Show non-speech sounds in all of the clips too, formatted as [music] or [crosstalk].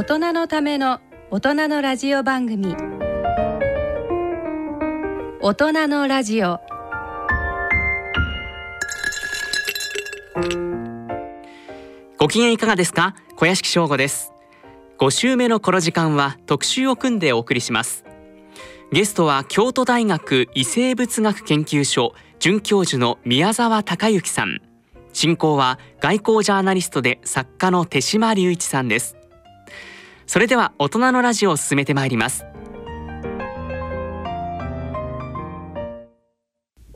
大人のための大人のラジオ番組。大人のラジオ。ご機嫌いかがですか？小屋敷翔吾です。5週目のこの時間は特集を組んでお送りします。ゲストは京都大学異生物学研究所准教授の宮沢隆之さん。進行は外交ジャーナリストで作家の手島隆一さんです。それでは大人のラジオを進めてまいります。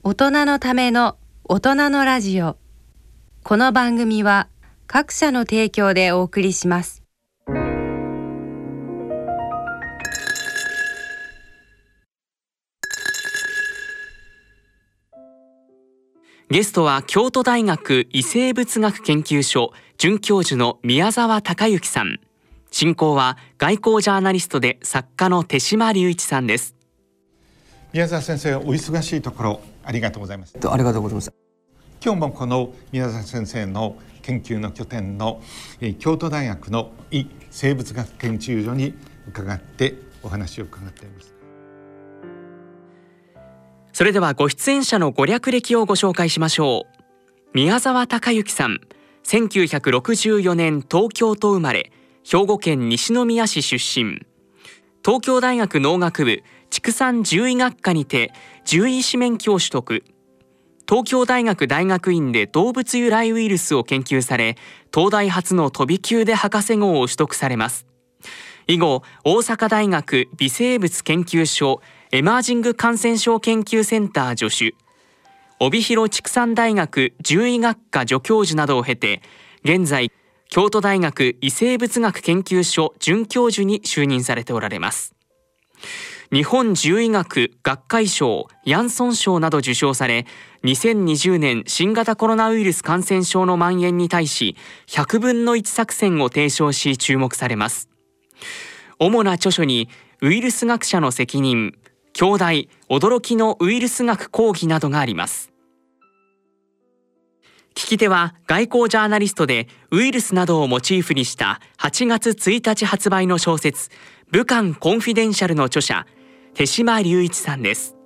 大人のための大人のラジオ。この番組は各社の提供でお送りします。ゲストは京都大学異生物学研究所准教授の宮沢隆之さん進行は外交ジャーナリストで作家の手島隆一さんです。宮沢先生お忙しいところありがとうございます。ありがとうございます。今日もこの宮沢先生の研究の拠点の、えー、京都大学の異生物学研究所に伺ってお話を伺っています。それではご出演者のご略歴をご紹介しましょう。宮沢隆之さん1964年東京都生まれ兵庫県西宮市出身。東京大学農学部畜産獣医学科にて獣医師免許を取得。東京大学大学院で動物由来ウイルスを研究され東大初の飛び級で博士号を取得されます。以後大阪大学微生物研究所エマージング感染症研究センター助手。帯広畜産大学獣医学科助教授などを経て現在京都大学異生物学研究所准教授に就任されておられます。日本獣医学学会賞ヤンソン賞など受賞され2020年新型コロナウイルス感染症の蔓延に対し100分の1作戦を提唱し注目されます。主な著書にウイルス学者の責任兄弟驚きのウイルス学講義などがあります。聞き手は外交ジャーナリストでウイルスなどをモチーフにした8月1日発売の小説武漢コンフィデンシャルの著者手島隆一さんです。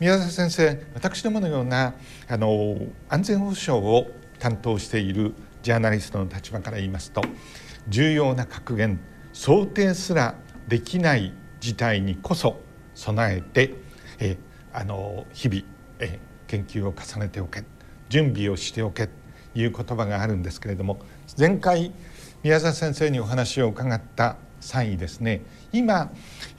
宮沢先生私どものようなあの安全保障を担当しているジャーナリストの立場から言いますと重要な格言想定すらできない事態にこそ備えてえあの日々え研究を重ねておけ準備をしておけという言葉があるんですけれども前回宮沢先生にお話を伺った際にですね今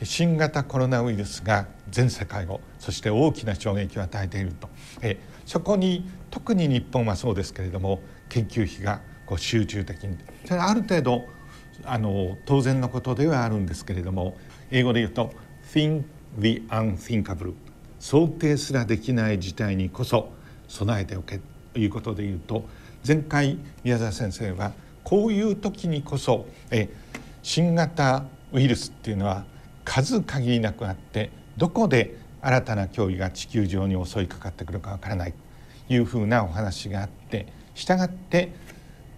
新型コロナウイルスが全世界をそして大きな衝撃を与えていると。えそこに特に日本はそうですけれども研究費がこう集中的にそれある程度あの当然のことではあるんですけれども英語で言うと「think the unthinkable」想定すらできない事態にこそ備えておけということで言うと前回宮沢先生はこういう時にこそえ新型ウイルスっていうのは数限りなくあってどこで新たな脅威が地球上に襲いかかってくるかわからないというふうなお話があってしたがって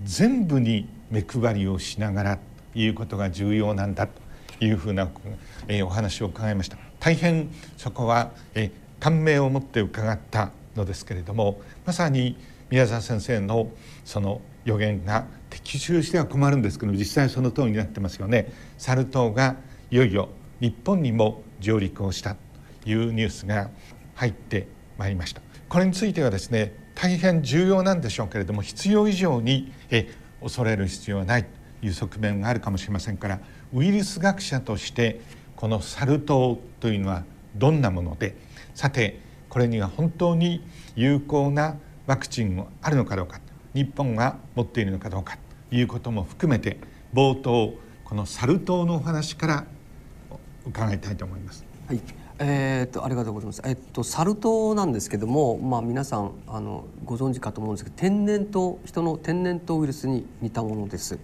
全部に目配りをしながらということが重要なんだというふうな、え、お話を伺いました。大変そこは、えー、感銘を持って伺ったのですけれどもまさに宮沢先生のその予言が的中しては困るんですけど実際その通りになってますよね。サル痘がいよいよ日本にも上陸をしたというニュースが入ってまいりました。これについてはですね大変重要なんでしょうけれども必要以上にえ恐れる必要はないという側面があるかもしれませんからウイルス学者としてこのサル痘というのはどんなものでさてこれには本当に有効なワクチンもあるのかどうか日本が持っているのかどうかということも含めて冒頭このサル痘のお話から伺いたいと思います。はいえーと、とありがとうございます。えっとサル痘なんですけども、まあ皆さんあのご存知かと思うんですけど、天然痘人の天然痘ウイルスに似たものです。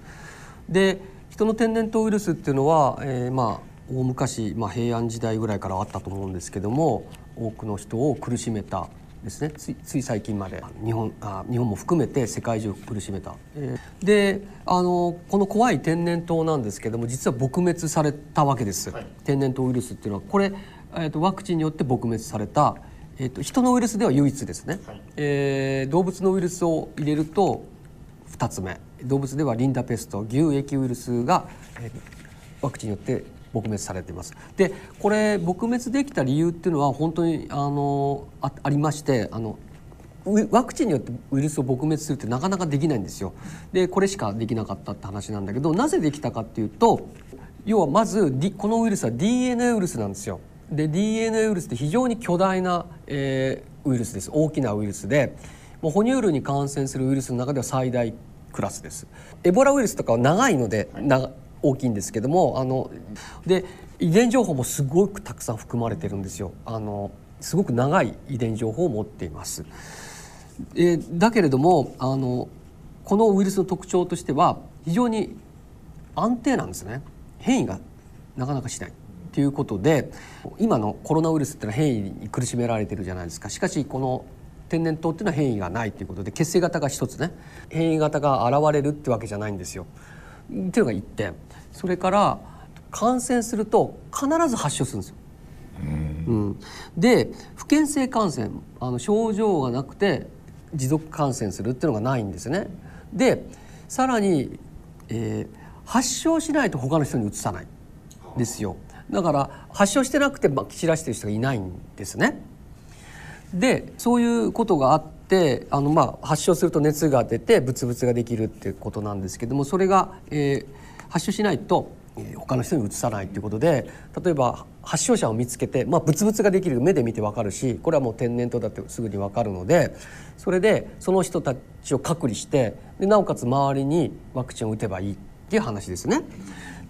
で、人の天然痘ウイルスっていうのは、えー、まあ大昔、まあ、平安時代ぐらいからあったと思うんですけども多くの人を苦しめたですね。つい最近まで日本あ日本も含めて世界中を苦しめた、えーであのこの怖い天然痘なんですけども実は撲滅されたわけです、天然痘ウイルスっていうのはこれ、えー、とワクチンによって撲滅された、えー、と人のウイルスでは唯一ですね、えー動物のウイルスを入れると2つ目。動物ではリンダペスト牛液ウイルスが、えーワクチンによって撲滅されています。でこれ撲滅できた理由っていうのは本当にあのあありましてあのワクチンによってウイルスを撲滅するってなかなかできないんですよ。でこれしかできなかったって話なんだけどなぜできたかっていうと要はまず、D、このウイルスは DNA ウイルスなんですよ。で DNA ウイルスって非常に巨大な、えーウイルスです大きなウイルスでもう哺乳類に感染するウイルスの中では最大クラスです。エボラウイルスとかは長いので、長大きいんですけどもあので遺伝情報もすごくたくさん含まれてるんですよ。あのすごく長い遺伝情報を持っています。えだけれどもあのこのウイルスの特徴としては非常に安定なんですね変異がなかなかしないということで今のコロナウイルスっていうのは変異に苦しめられてるじゃないですかしかしこの天然痘っていうのは変異がないということで血清型が一つね変異型が現れるってわけじゃないんですよ。っていうのが一点それから感染すると必ず発症するんですよ。うん、で不健性感染あの症状がなくて持続感染するっていうのがないんですね。でさらに、えー発症しないと他の人にうつさないですよ。だから発症してなくてまき散らしてる人がいないんですね。でそういうことがあってあの、まあ、発症すると熱が出てブツブツができるっていうことなんですけどもそれが、えー発症しないと、他の人にうつさないということで例えば発症者を見つけて、まあ、ブツブツができる目で見てわかるしこれはもう天然痘だってすぐにわかるのでそれでその人たちを隔離してでなおかつ周りにワクチンを打てばいいっていう話ですね。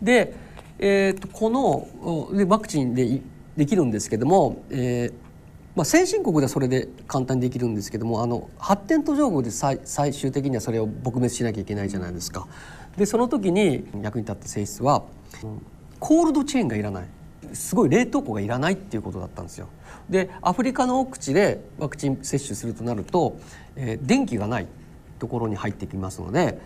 で、えーとこのでワクチンでできるんですけども、えーまあ、先進国ではそれで簡単にできるんですけどもあの発展途上国で最最終的にはそれを撲滅しなきゃいけないじゃないですか。でその時に役に立った性質はコールドチェーンがいらないすごい冷凍庫がいらないっていうことだったんですよ。でアフリカの奥地でワクチン接種するとなると、えー電気がないところに入ってきますので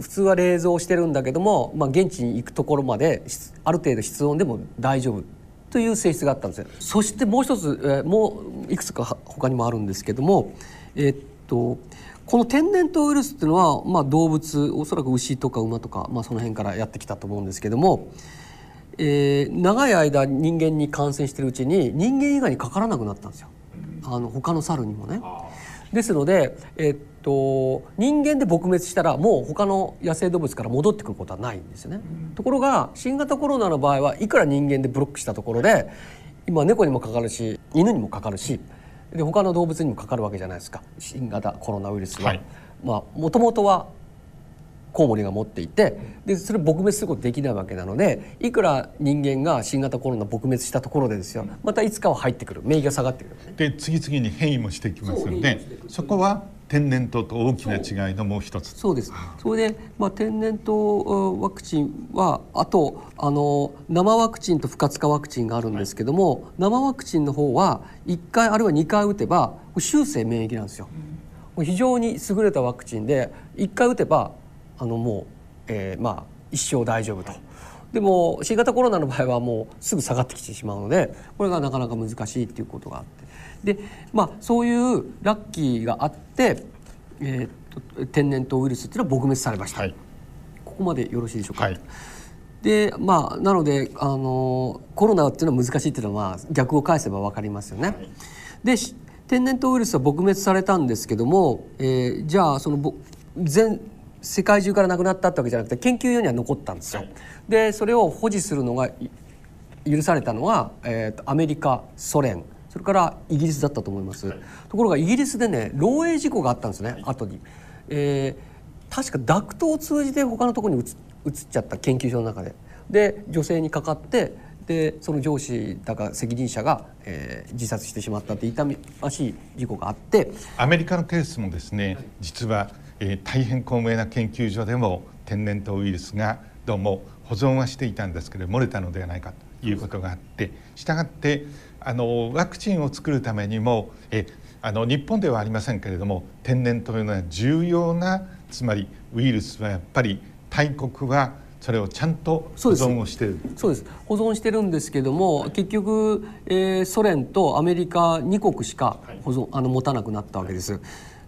普通は冷蔵してるんだけども、まあ、現地に行くところまである程度室温でも大丈夫という性質があったんですよそしてもう一つ、えーもういくつか他にもあるんですけどもえーっとこの天然痘ウイルスっていうのは、まあ、動物おそらく牛とか馬とか、まあ、その辺からやってきたと思うんですけども、えー長い間人間に感染してるうちに人間以外にかからなくなったんですよあの他の猿にもね。ですので、えっと、人間で撲滅したらもう他の野生動物から戻ってくることはないんですよね。ところが新型コロナの場合はいくら人間でブロックしたところで今猫にもかかるし犬にもかかるしで他の動物にもかかるわけじゃないですか。新型コロナウイルスは。はい。まあもともとはコウモリが持っていてでそれ撲滅することできないわけなのでいくら人間が新型コロナ撲滅したところでですよ。またいつかは入ってくる。免疫が下がってくる。ね。で次々に変異もしてきますのでそこは天然痘と大きな違いのもう一つそうです。それで、まあ、天然痘ワクチンはあとあの生ワクチンと不活化ワクチンがあるんですけども、生ワクチンの方は1回あるいは2回打てばこれ終生免疫なんですよ。これ非常に優れたワクチンで1回打てばあのもう、えーまあ、一生大丈夫と。でも新型コロナの場合はもうすぐ下がってきてしまうのでこれがなかなか難しいっていうことがあってで、まあ、そういうラッキーがあって、えーっと天然痘ウイルスっていうのは撲滅されました、はい。ここまでよろしいでしょうか、はい。でまあなのであのコロナっていうのは難しいっていうのは、まあ、逆を返せば分かりますよね。でし天然痘ウイルスは撲滅されたんですけども、えーじゃあそのぼ全世界中からなくなったってわけじゃなくて研究用には残ったんですよ。でそれを保持するのがい許されたのは、えーとアメリカソ連それからイギリスだったと思います、ところがイギリスでね漏洩事故があったんですね、後に、えー確かダクトを通じて他のところに移移っちゃった研究所の中で。で女性にかかってでその上司だか責任者が、えー自殺してしまったって痛ましい事故があって。アメリカのケースもですね実は、えー大変高名な研究所でも天然痘ウイルスがどうも保存はしていたんですけど漏れたのではないかということがあってしたがってあのワクチンを作るためにもえあの日本ではありませんけれども天然痘のような重要なつまりウイルスはやっぱり大国はそれをちゃんと保存をしてるそうです保存してるんですけども結局、えー、ソ連とアメリカ2国しか保存、あの持たなくなったわけです。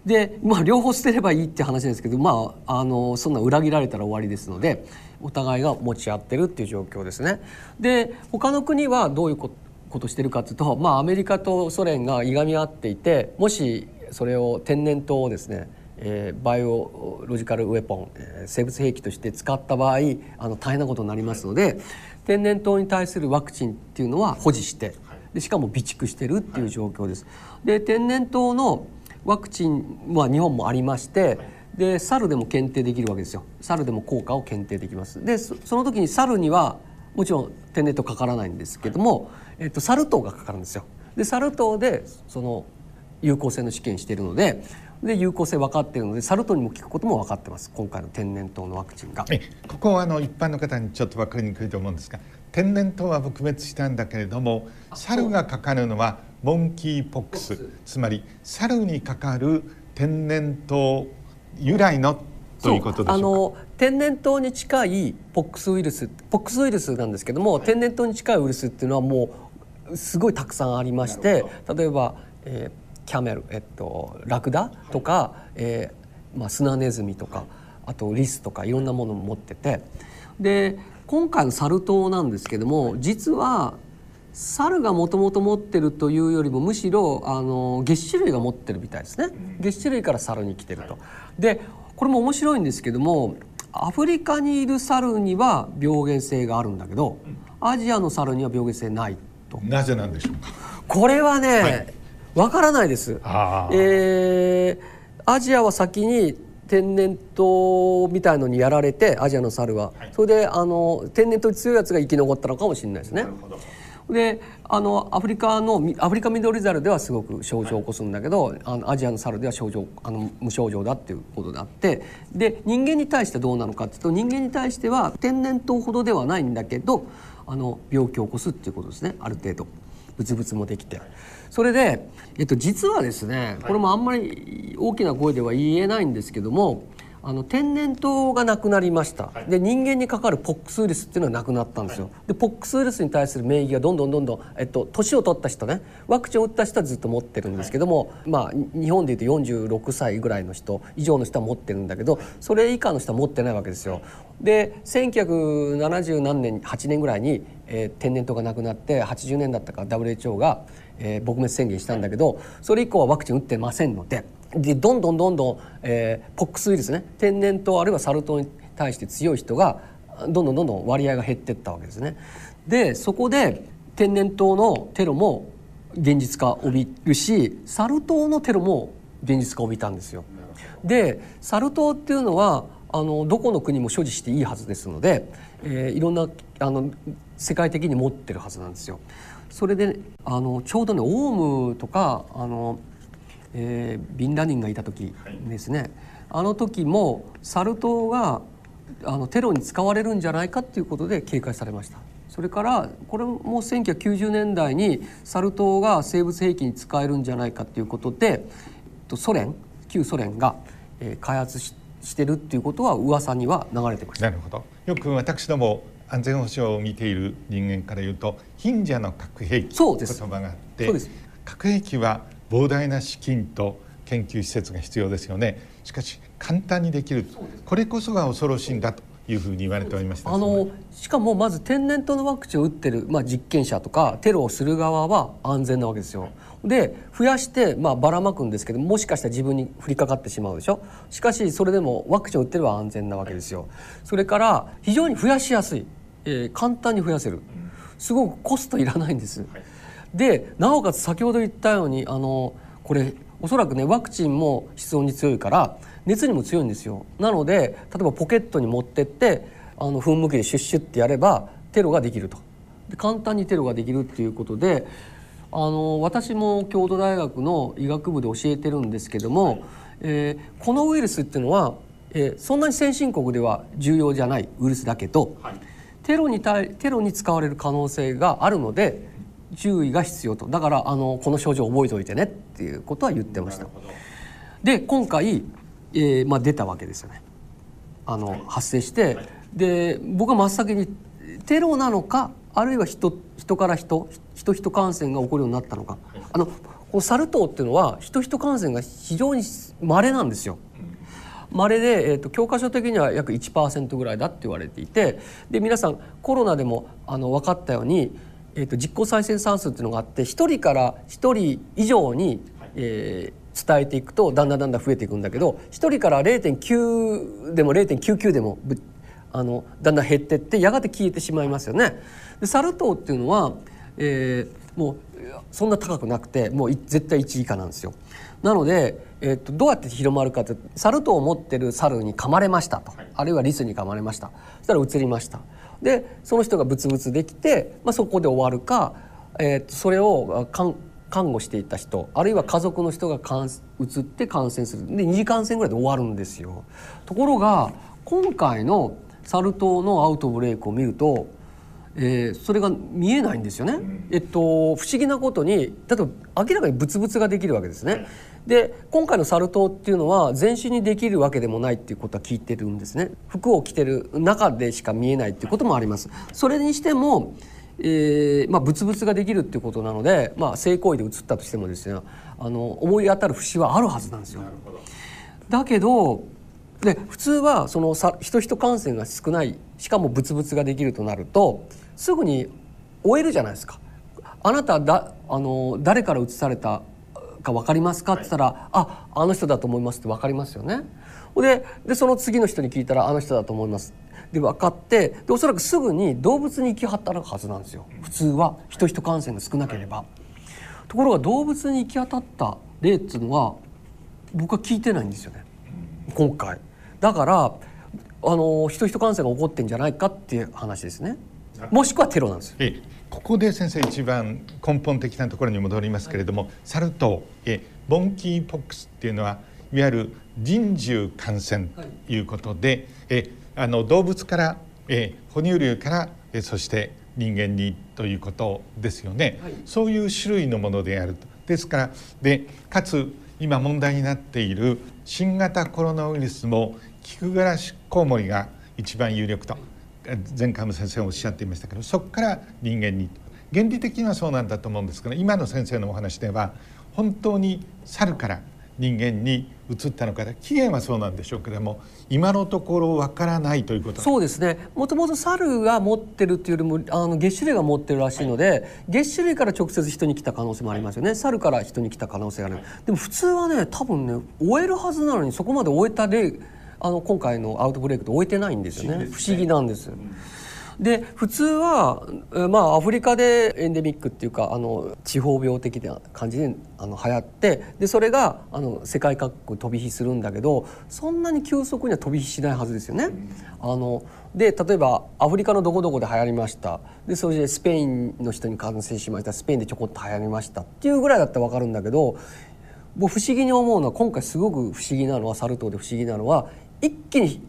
でまあ両方捨てればいいって話ですけどまああのそんな裏切られたら終わりですのでお互いが持ち合ってるっていう状況ですね。で他の国はどういうこことしてるかというと、まあ、アメリカとソ連がいがみ合っていてもしそれを天然痘をですねえー、バイオロジカルウェポン、えー、生物兵器として使った場合あの大変なことになりますので天然痘に対するワクチンっていうのは保持してでしかも備蓄してるっていう状況です。で天然痘のワクチンは日本もありましてで猿でも検定できるわけですよ猿でも効果を検定できますでその時に猿にはもちろん天然痘かからないんですけども、えっと、サル痘がかかるんですよ。でサル痘でその有効性の試験しているのでで有効性分かっているのでサル痘にも効くことも分かってます。今回の天然痘のワクチンが。ここはあの一般の方にちょっと分かりにくいと思うんですが天然痘は撲滅したんだけれども猿がかかるのはモンキーポックス。つまり猿にかかる天然痘由来のということであの天然痘に近いポックスウイルスポックスウイルスなんですけども、はい、天然痘に近いウイルスっていうのはもうすごいたくさんありまして例えば、えー、キャメル、えっと、ラクダとか、はい、えー、まあ、スナネズミとかあとリスとかいろんなものを持ってて。で今回のサル痘なんですけども実は猿がもともと持ってるというよりもむしろあの月種類が持ってるみたいですね。月種類から猿に来てると。でこれも面白いんですけどもアフリカにいる猿には病原性があるんだけどアジアの猿には病原性ないと。なぜなんでしょうか？これはね、わ、はい、からないです。えー、アジアは先に天然痘みたいのにやられてアジアの猿は、はい、それであの天然痘に強いやつが生き残ったのかもしれないですね。であのアフリカのアフリカミドリザルではすごく症状を起こすんだけど、はい、あのアジアのサルでは症状あの無症状だっていうことであってで人間に対してどうなのかっていうと人間に対しては天然痘ほどではないんだけどあの病気を起こすっていうことですね。ある程度。ブツブツもできて。それで、えっと、実はですねこれもあんまり大きな声では言えないんですけどもあの天然痘がなくなりました、はい、で人間にかかるポックスウイルスっていうのはなくなったんですよ、はい、でポックスウイルスに対する免疫がどんどんどんどん、えっと、年を取った人ねワクチンを打った人はずっと持ってるんですけども、はい、まあ日本でいうと46歳ぐらいの人以上の人は持ってるんだけどそれ以下の人は持ってないわけですよ。で1970何年8年ぐらいに、えー、天然痘がなくなって80年だったか WHO が、えー、撲滅宣言したんだけどそれ以降はワクチン打ってませんので。でどんどんどんどん、えー、ポックスウイルスね天然痘あるいはサル痘に対して強い人がどんどんどんどん割合が減ってったわけですね。でそこで天然痘のテロも現実化を帯びるしサル痘のテロも現実化を帯びたんですよ。でサル痘っていうのはあのどこの国も所持していいはずですので、えー、いろんなあの世界的に持ってるはずなんですよ。それであのちょうどねオウムとかあのえー、ビンラディンがいた時ですね、はい、あの時もサル痘があのテロに使われるんじゃないかっていうことで警戒されました。それからこれも1990年代にサル痘が生物兵器に使えるんじゃないかっていうことでソ連旧ソ連が開発ししてるっていうことは噂には流れてました。なるほど。よく私ども安全保障を見ている人間から言うと貧者の核兵器という言葉があって核兵器は膨大な資金と研究施設が必要ですよね。しかし簡単にできる。これこそが恐ろしいんだというふうに言われておりました。あのしかもまず天然痘のワクチンを打ってる、まあ、実験者とかテロをする側は安全なわけですよ。で増やして、まあ、ばらまくんですけどもしかしたら自分に降りかかってしまうでしょ。しかしそれでもワクチンを打ってるは安全なわけですよ。それから非常に増やしやすい、えー、簡単に増やせる。すごくコストいらないんです。はいでなおかつ先ほど言ったようにあのこれおそらくねワクチンも室温に強いから熱にも強いんですよ。なので例えばポケットに持ってってあの噴霧器でシュッシュってやればテロができると。で簡単にテロができるっていうことであの私も京都大学の医学部で教えてるんですけども、はい、えー、このウイルスっていうのは、えー、そんなに先進国では重要じゃないウイルスだけど、はい、テロに対テロに使われる可能性があるので注意が必要と。だからあのこの症状覚えておいてねっていうことは言ってました。で今回、えーまあ、出たわけですよね。あの、発生して、で僕は真っ先にテロなのかあるいは人人から人人人感染が起こるようになったのか、あのこのサル痘っていうのは人人感染が非常に稀なんですよ。稀で、えーと、教科書的には約1%ぐらいだって言われていてで皆さんコロナでもあの分かったように、えーと、実効再生産数っていうのがあって1人から1人以上に、えー、伝えていくとだんだんだんだん増えていくんだけど1人から0.9でも0.99でもあのだんだん減ってってやがて消えてしまいますよね。でサル痘っていうのは、えー、もうそんな高くなくてもう絶対1以下なんですよ。なので、えー、とどうやって広まるかというとサル痘を持ってる猿に噛まれましたと、あるいはリスに噛まれました。そしたら移りましたでその人がブツブツできて、まあ、そこで終わるか、えー、とそれを看護していた人あるいは家族の人がかん移って感染するで二次感染ぐらいで終わるんですよ。ところが今回のサル痘のアウトブレイクを見るとえー、それが見えないんですよね。えっと不思議なことに例えば明らかにブツブツができるわけですね。で今回のサル痘っていうのは全身にできるわけでもないっていうことは聞いてるんですね。服を着てる中でしか見えないっていうこともあります。それにしてもえーまあ、ブツブツができるっていうことなので、まあ、性行為で移ったとしてもですねあの思い当たる節はあるはずなんですよ。だけどで普通はそのさ人人感染が少ないしかもブツブツができるとなるとすぐに終えるじゃないですか。あなただあの誰から移されたか分かりますか？って言ったら「はい、ああの人だと思います」って分かりますよね。ででその次の人に聞いたら「あの人だと思います」で分かってでおそらくすぐに動物に行き働くはずなんですよ。普通は。人人感染が少なければ。ところが動物に行き当たった例っていうのは僕は聞いてないんですよね。今回。だからあの人人感染が起こってんじゃないかっていう話ですね。もしくはテロなんですえここで先生一番根本的なところに戻りますけれども、はい、サル痘えボンキーポックスっていうのはいわゆる人獣感染ということで、はい、えあの動物からえ哺乳類からえそして人間にということですよね、はい、そういう種類のものであると。ですからでかつ今問題になっている新型コロナウイルスもキクガラシコウモリが一番有力と前回も先生おっしゃっていましたけどそこから人間に原理的にはそうなんだと思うんですけど今の先生のお話では本当に猿から人間に移ったのか起源はそうなんでしょうけども今のところわからないということ。そうですね。もともと猿が持ってるっていうよりもあの月種類が持ってるらしいので、はい、月種類から直接人に来た可能性もありますよね。猿から人に来た可能性がある、はい、でも普通はね多分ね終えるはずなのにそこまで終えた例あの今回のアウトブレイクと置いてないんですよね。不思議なんです。で普通は、まあ、アフリカでエンデミックっていうかあの地方病的な感じであの流行ってでそれがあの世界各国飛び火するんだけどそんなに急速には飛び火しないはずですよね。あので例えばアフリカのどこどこで流行りました。でそれでスペインの人に感染しました。スペインでちょこっと流行りましたっていうぐらいだったら分かるんだけど僕不思議に思うのは今回すごく不思議なのはサル痘で不思議なのは一気に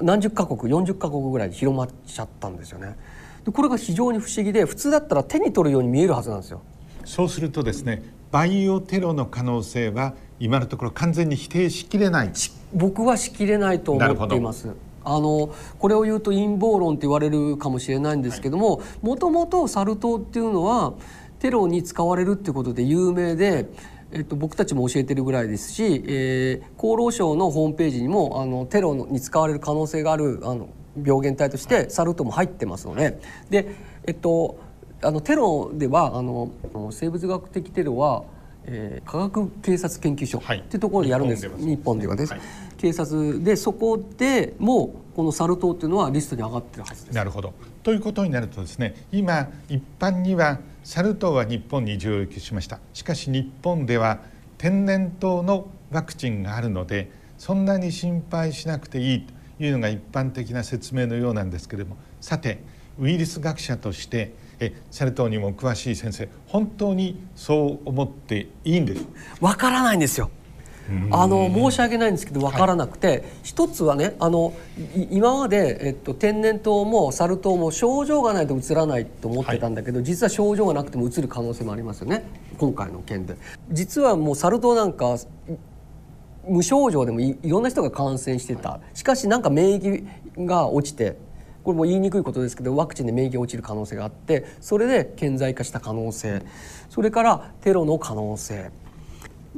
何十カ国40カ国ぐらいで広まっちゃったんですよね。でこれが非常に不思議で普通だったら手に取るように見えるはずなんですよ。そうするとですねバイオテロの可能性は今のところ完全に否定しきれない僕はしきれないと思っています。あのこれを言うと陰謀論って言われるかもしれないんですけどももともとサル痘っていうのはテロに使われるっていうことで有名でえっと、僕たちも教えてるぐらいですし、えー、厚労省のホームページにもあのテロに使われる可能性があるあの病原体としてサル痘も入ってますので。で、えっと、あのテロではあの生物学的テロは、えー、科学警察研究所っていうところでやるんです、はい、日本ではです、はい、警察でそこでもこのサル痘っていうのはリストに上がってるはずです。なるほど。ということになるとですね今一般にはサル痘は日本に上陸しました。しかし日本では天然痘のワクチンがあるのでそんなに心配しなくていいというのが一般的な説明のようなんですけれども。さてウイルス学者としてえサル痘にも詳しい先生本当にそう思っていいんです？わからないんですよ。あの申し訳ないんですけど分からなくて、はい、一つはねあの今まで、えっと、天然痘もサル痘も症状がないとうつらないと思ってたんだけど、はい、実は症状がなくてもうつる可能性もありますよね。今回の件で。実はもうサル痘なんか無症状でもいろんな人が感染してた。しかしなんか免疫が落ちてこれも言いにくいことですけどワクチンで免疫が落ちる可能性があってそれで顕在化した可能性。それからテロの可能性。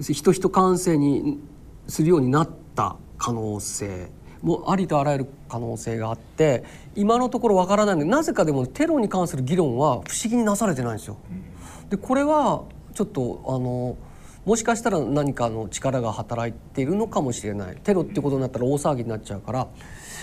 人人感染にするようになった可能性。もありとあらゆる可能性があって今のところわからないのでなぜかでもテロに関する議論は不思議になされてないんですよ。でこれはちょっとあのもしかしたら何かの力が働いているのかもしれない。テロってことになったら大騒ぎになっちゃうから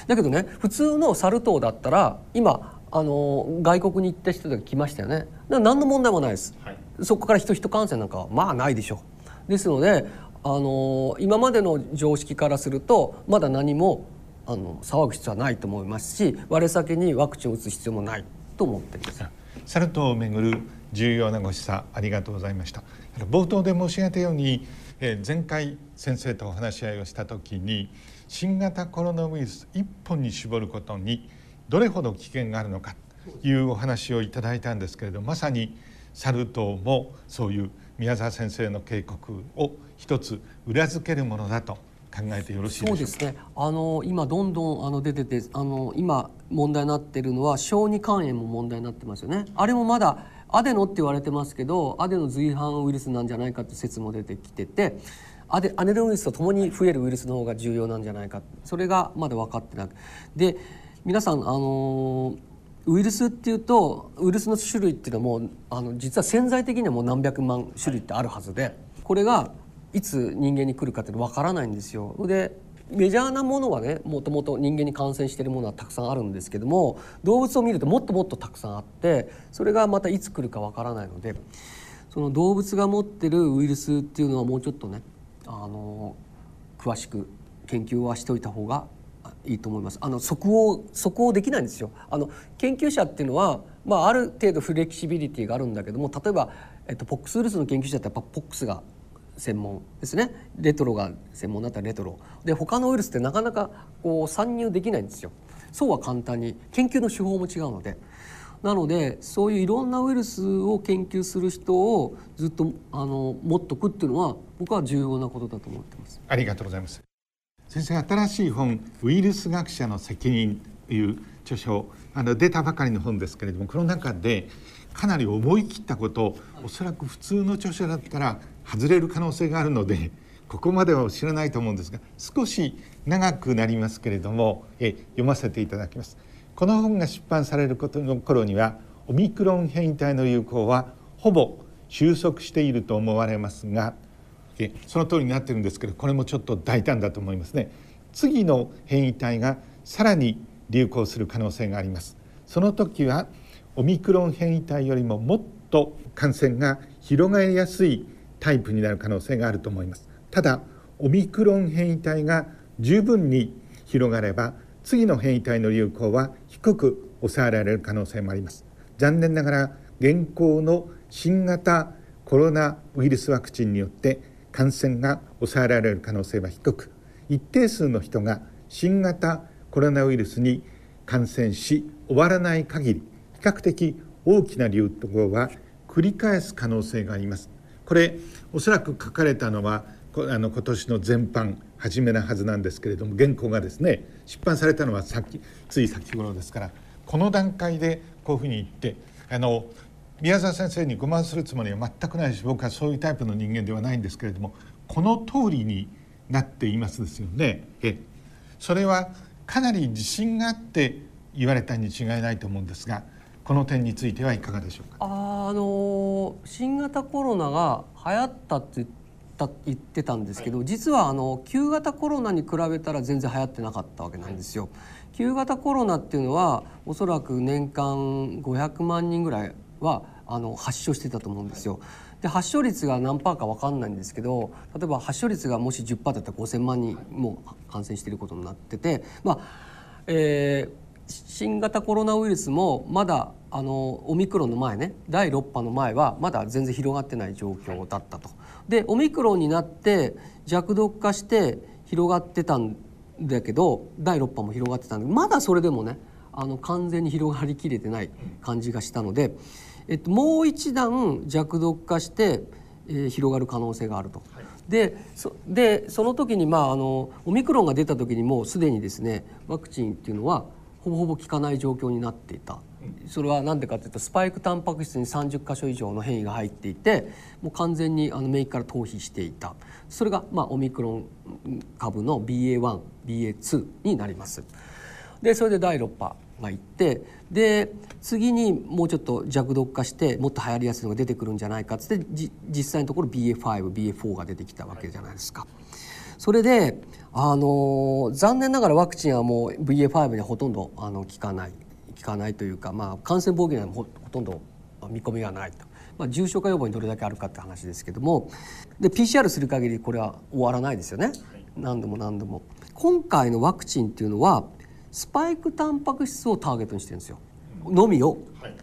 だけどね普通のサル痘だったら今あの外国に行った人が来ましたよね。何の問題もないです、はい、そこから人人感染なんかはまあないでしょう。ですのであの今までの常識からするとまだ何もあの騒ぐ必要はないと思いますし我先にワクチンを打つ必要もないと思っています。サル痘をめぐる重要なご示唆ありがとうございました。冒頭で申し上げたように、えー、前回先生とお話し合いをした時に新型コロナウイルス一本に絞ることにどれほど危険があるのかというお話をいただいたんですけれどまさにサル痘もそういう宮沢先生の警告を一つ裏付けるものだと考えてよろしいでしょうか？そうですね。あの今どんどんあの出てて、あの今問題になっているのは小児肝炎も問題になってますよね。あれもまだアデノって言われてますけどアデノ随伴ウイルスなんじゃないかって説も出てきててアデアデノウイルスとともに増えるウイルスの方が重要なんじゃないかそれがまだ分かってなくで皆さんあのウイルスっていうとウイルスの種類っていうのもあの実は潜在的にはもう何百万種類ってあるはずでこれがいつ人間に来るかっていうの分からないんですよ。でメジャーなものはねもともと人間に感染しているものはたくさんあるんですけども動物を見るともっともっとたくさんあってそれがまたいつ来るかわからないのでその動物が持ってるウイルスっていうのはもうちょっとねあの詳しく研究はしておいた方がいいと思います。あの即応即応できないんですよ。あの研究者っていうのはまあある程度フレキシビリティがあるんだけども例えばえっとポックスウイルスの研究者ってやっぱポックスが専門ですねレトロが専門だったらレトロで他のウイルスってなかなかこう参入できないんですよそうは簡単に研究の手法も違うのでなのでそういういろんなウイルスを研究する人をずっとあの持っとくっていうのは僕は重要なことだと思ってますありがとうございます先生新しい本ウイルス学者の責任という著書あの出たばかりの本ですけれどもこの中でかなり思い切ったことおそらく普通の著者だったら外れる可能性があるので [laughs] ここまでは知らないと思うんですが少し長くなりますけれどもえ読ませていただきます。この本が出版されることの頃にはオミクロン変異体の流行はほぼ収束していると思われますがえその通りになってるんですけどこれもちょっと大胆だと思いますね。次の変異体がさらに流行する可能性があります。その時はオミクロン変異体よりももっと感染が広がりやすいタイプになる可能性があると思いますただオミクロン変異体が十分に広がれば次の変異体の流行は低く抑えられる可能性もあります。残念ながら現行の新型コロナウイルスワクチンによって感染が抑えられる可能性は低く一定数の人が新型コロナウイルスに感染し終わらない限り比較的大きな流行は繰り返す可能性があります。これおそらく書かれたのはあの今年の全般初めなはずなんですけれども原稿がですね出版されたのはさっきつい先頃ですからこの段階でこういうふうに言ってあの宮沢先生にご満するつもりは全くないし僕はそういうタイプの人間ではないんですけれどもこの通りになっていますですよね。えそれはかなり自信があって言われたに違いないと思うんですがこの点についてはいかがでしょうか？あの新型コロナが流行ったってた言ってたんですけど、はい、実はあの旧型コロナに比べたら全然流行ってなかったわけなんですよ。旧型コロナっていうのはおそらく年間500万人ぐらいはあの発症してたと思うんですよ。で発症率が何パーか分かんないんですけど例えば発症率がもし10%だったら5,000万人も感染していることになっててまあえー、新型コロナウイルスもまだあのオミクロンの前ね第6波の前はまだ全然広がってない状況だったと。でオミクロンになって弱毒化して広がってたんだけど第6波も広がってたんでまだそれでもねあの完全に広がりきれてない感じがしたので、えっと、もう一段弱毒化して、えー、広がる可能性があると。でそでその時に、まあ、あのオミクロンが出た時にもうすでにですねワクチンっていうのはほぼほぼ効かない状況になっていた。それは何でかというとスパイクタンパク質に30箇所以上の変異が入っていてもう完全にあの免疫から逃避していたそれがまあオミクロン株の BA1BA2 になります。でそれで第6波がいってで次にもうちょっと弱毒化してもっと流行りやすいのが出てくるんじゃないかっつって実際のところ BA5BA4 が出てきたわけじゃないですか。それであの残念ながらワクチンはもう BA.5 にはほとんどあの効かない効かないというか、まあ、感染防御にはほとんど見込みがないと、まあ、重症化予防にどれだけあるかって話ですけども。で PCR する限りこれは終わらないですよね、何度も何度も。今回のワクチンっていうのはスパイクタンパク質をターゲットにしてるんですよ、のみを。はい。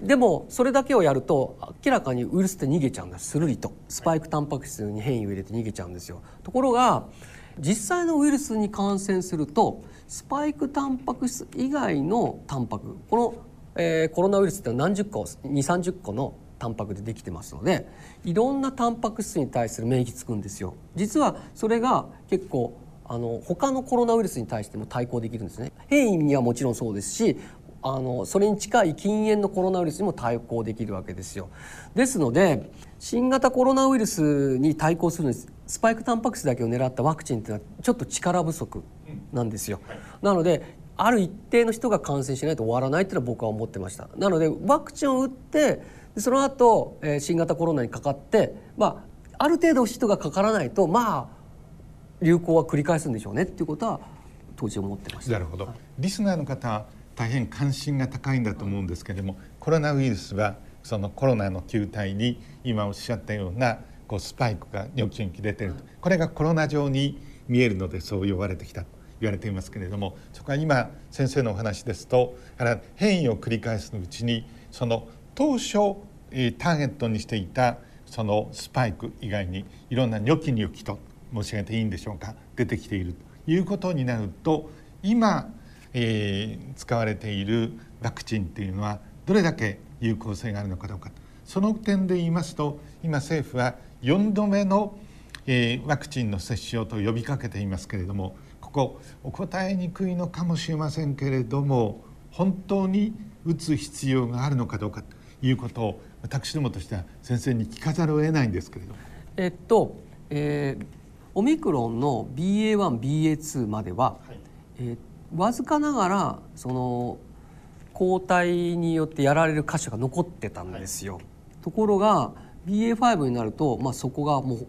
でもそれだけをやると明らかにウイルスって逃げちゃうんですスルリと。スパイクタンパク質に変異を入れて逃げちゃうんですよ。ところが実際のウイルスに感染するとスパイクタンパク質以外のタンパクこの、えー、コロナウイルスって何十個2 3 0個のタンパクでできてますのでいろんなタンパク質に対する免疫つくんですよ。実はそれが結構あの他のコロナウイルスに対しても対抗できるんですね。変異にはもちろんそうですしあのそれに近い禁煙のコロナウイルスにも対抗できるわけですよ。ですので新型コロナウイルスに対抗するのにスパイクタンパク質だけを狙ったワクチンっていうのはちょっと力不足なんですよ。なのである一定の人が感染しないと終わらないっていうのは僕は思ってました。なのでワクチンを打ってその後、えー、新型コロナにかかって、まあ、ある程度人がかからないとまあ流行は繰り返すんでしょうねっていうことは当時思ってました。なるほど。リスナーの方大変関心が高いんだと思うんですけれどもコロナウイルスはそのコロナの球体に今おっしゃったようなこうスパイクがニョキニョキ出てると。これがコロナ状に見えるのでそう呼ばれてきたと言われていますけれどもそこは今先生のお話ですと変異を繰り返すうちにその当初ターゲットにしていたそのスパイク以外にいろんなニョキニョキと申し上げていいんでしょうか出てきているということになると今えー、使われているワクチンっていうのはどれだけ有効性があるのかどうか。その点で言いますと今政府は4度目の、えー、ワクチンの接種をと呼びかけていますけれどもここお答えにくいのかもしれませんけれども本当に打つ必要があるのかどうかということを私どもとしては先生に聞かざるを得ないんですけれども。えっと、えー、オミクロンの BA.1BA.2 までは、はい、えーわずかながらその抗体によってやられる箇所が残ってたんですよ。はい、ところが BA.5 になると、まあ、そこがもう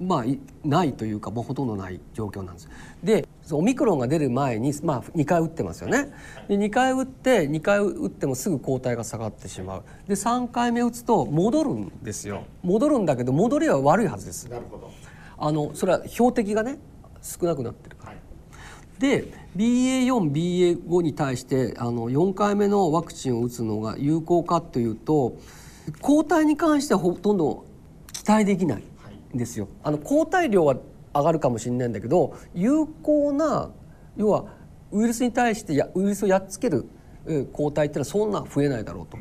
まあ、ないというかもうほとんどない状況なんです。でオミクロンが出る前に、まあ、2回打ってますよね。で2回打って2回打ってもすぐ抗体が下がってしまう。で3回目打つと戻るんですよ。戻るんだけど戻りは悪いはずです。なるほどあのそれは標的がね少なくなってるから。はいで BA4BA5 に対してあの4回目のワクチンを打つのが有効かというと抗体に関してはほとんど期待できないんですよ。あの抗体量は上がるかもしれないんだけど有効な要はウイルスに対してやウイルスをやっつける抗体っていうのはそんな増えないだろうと。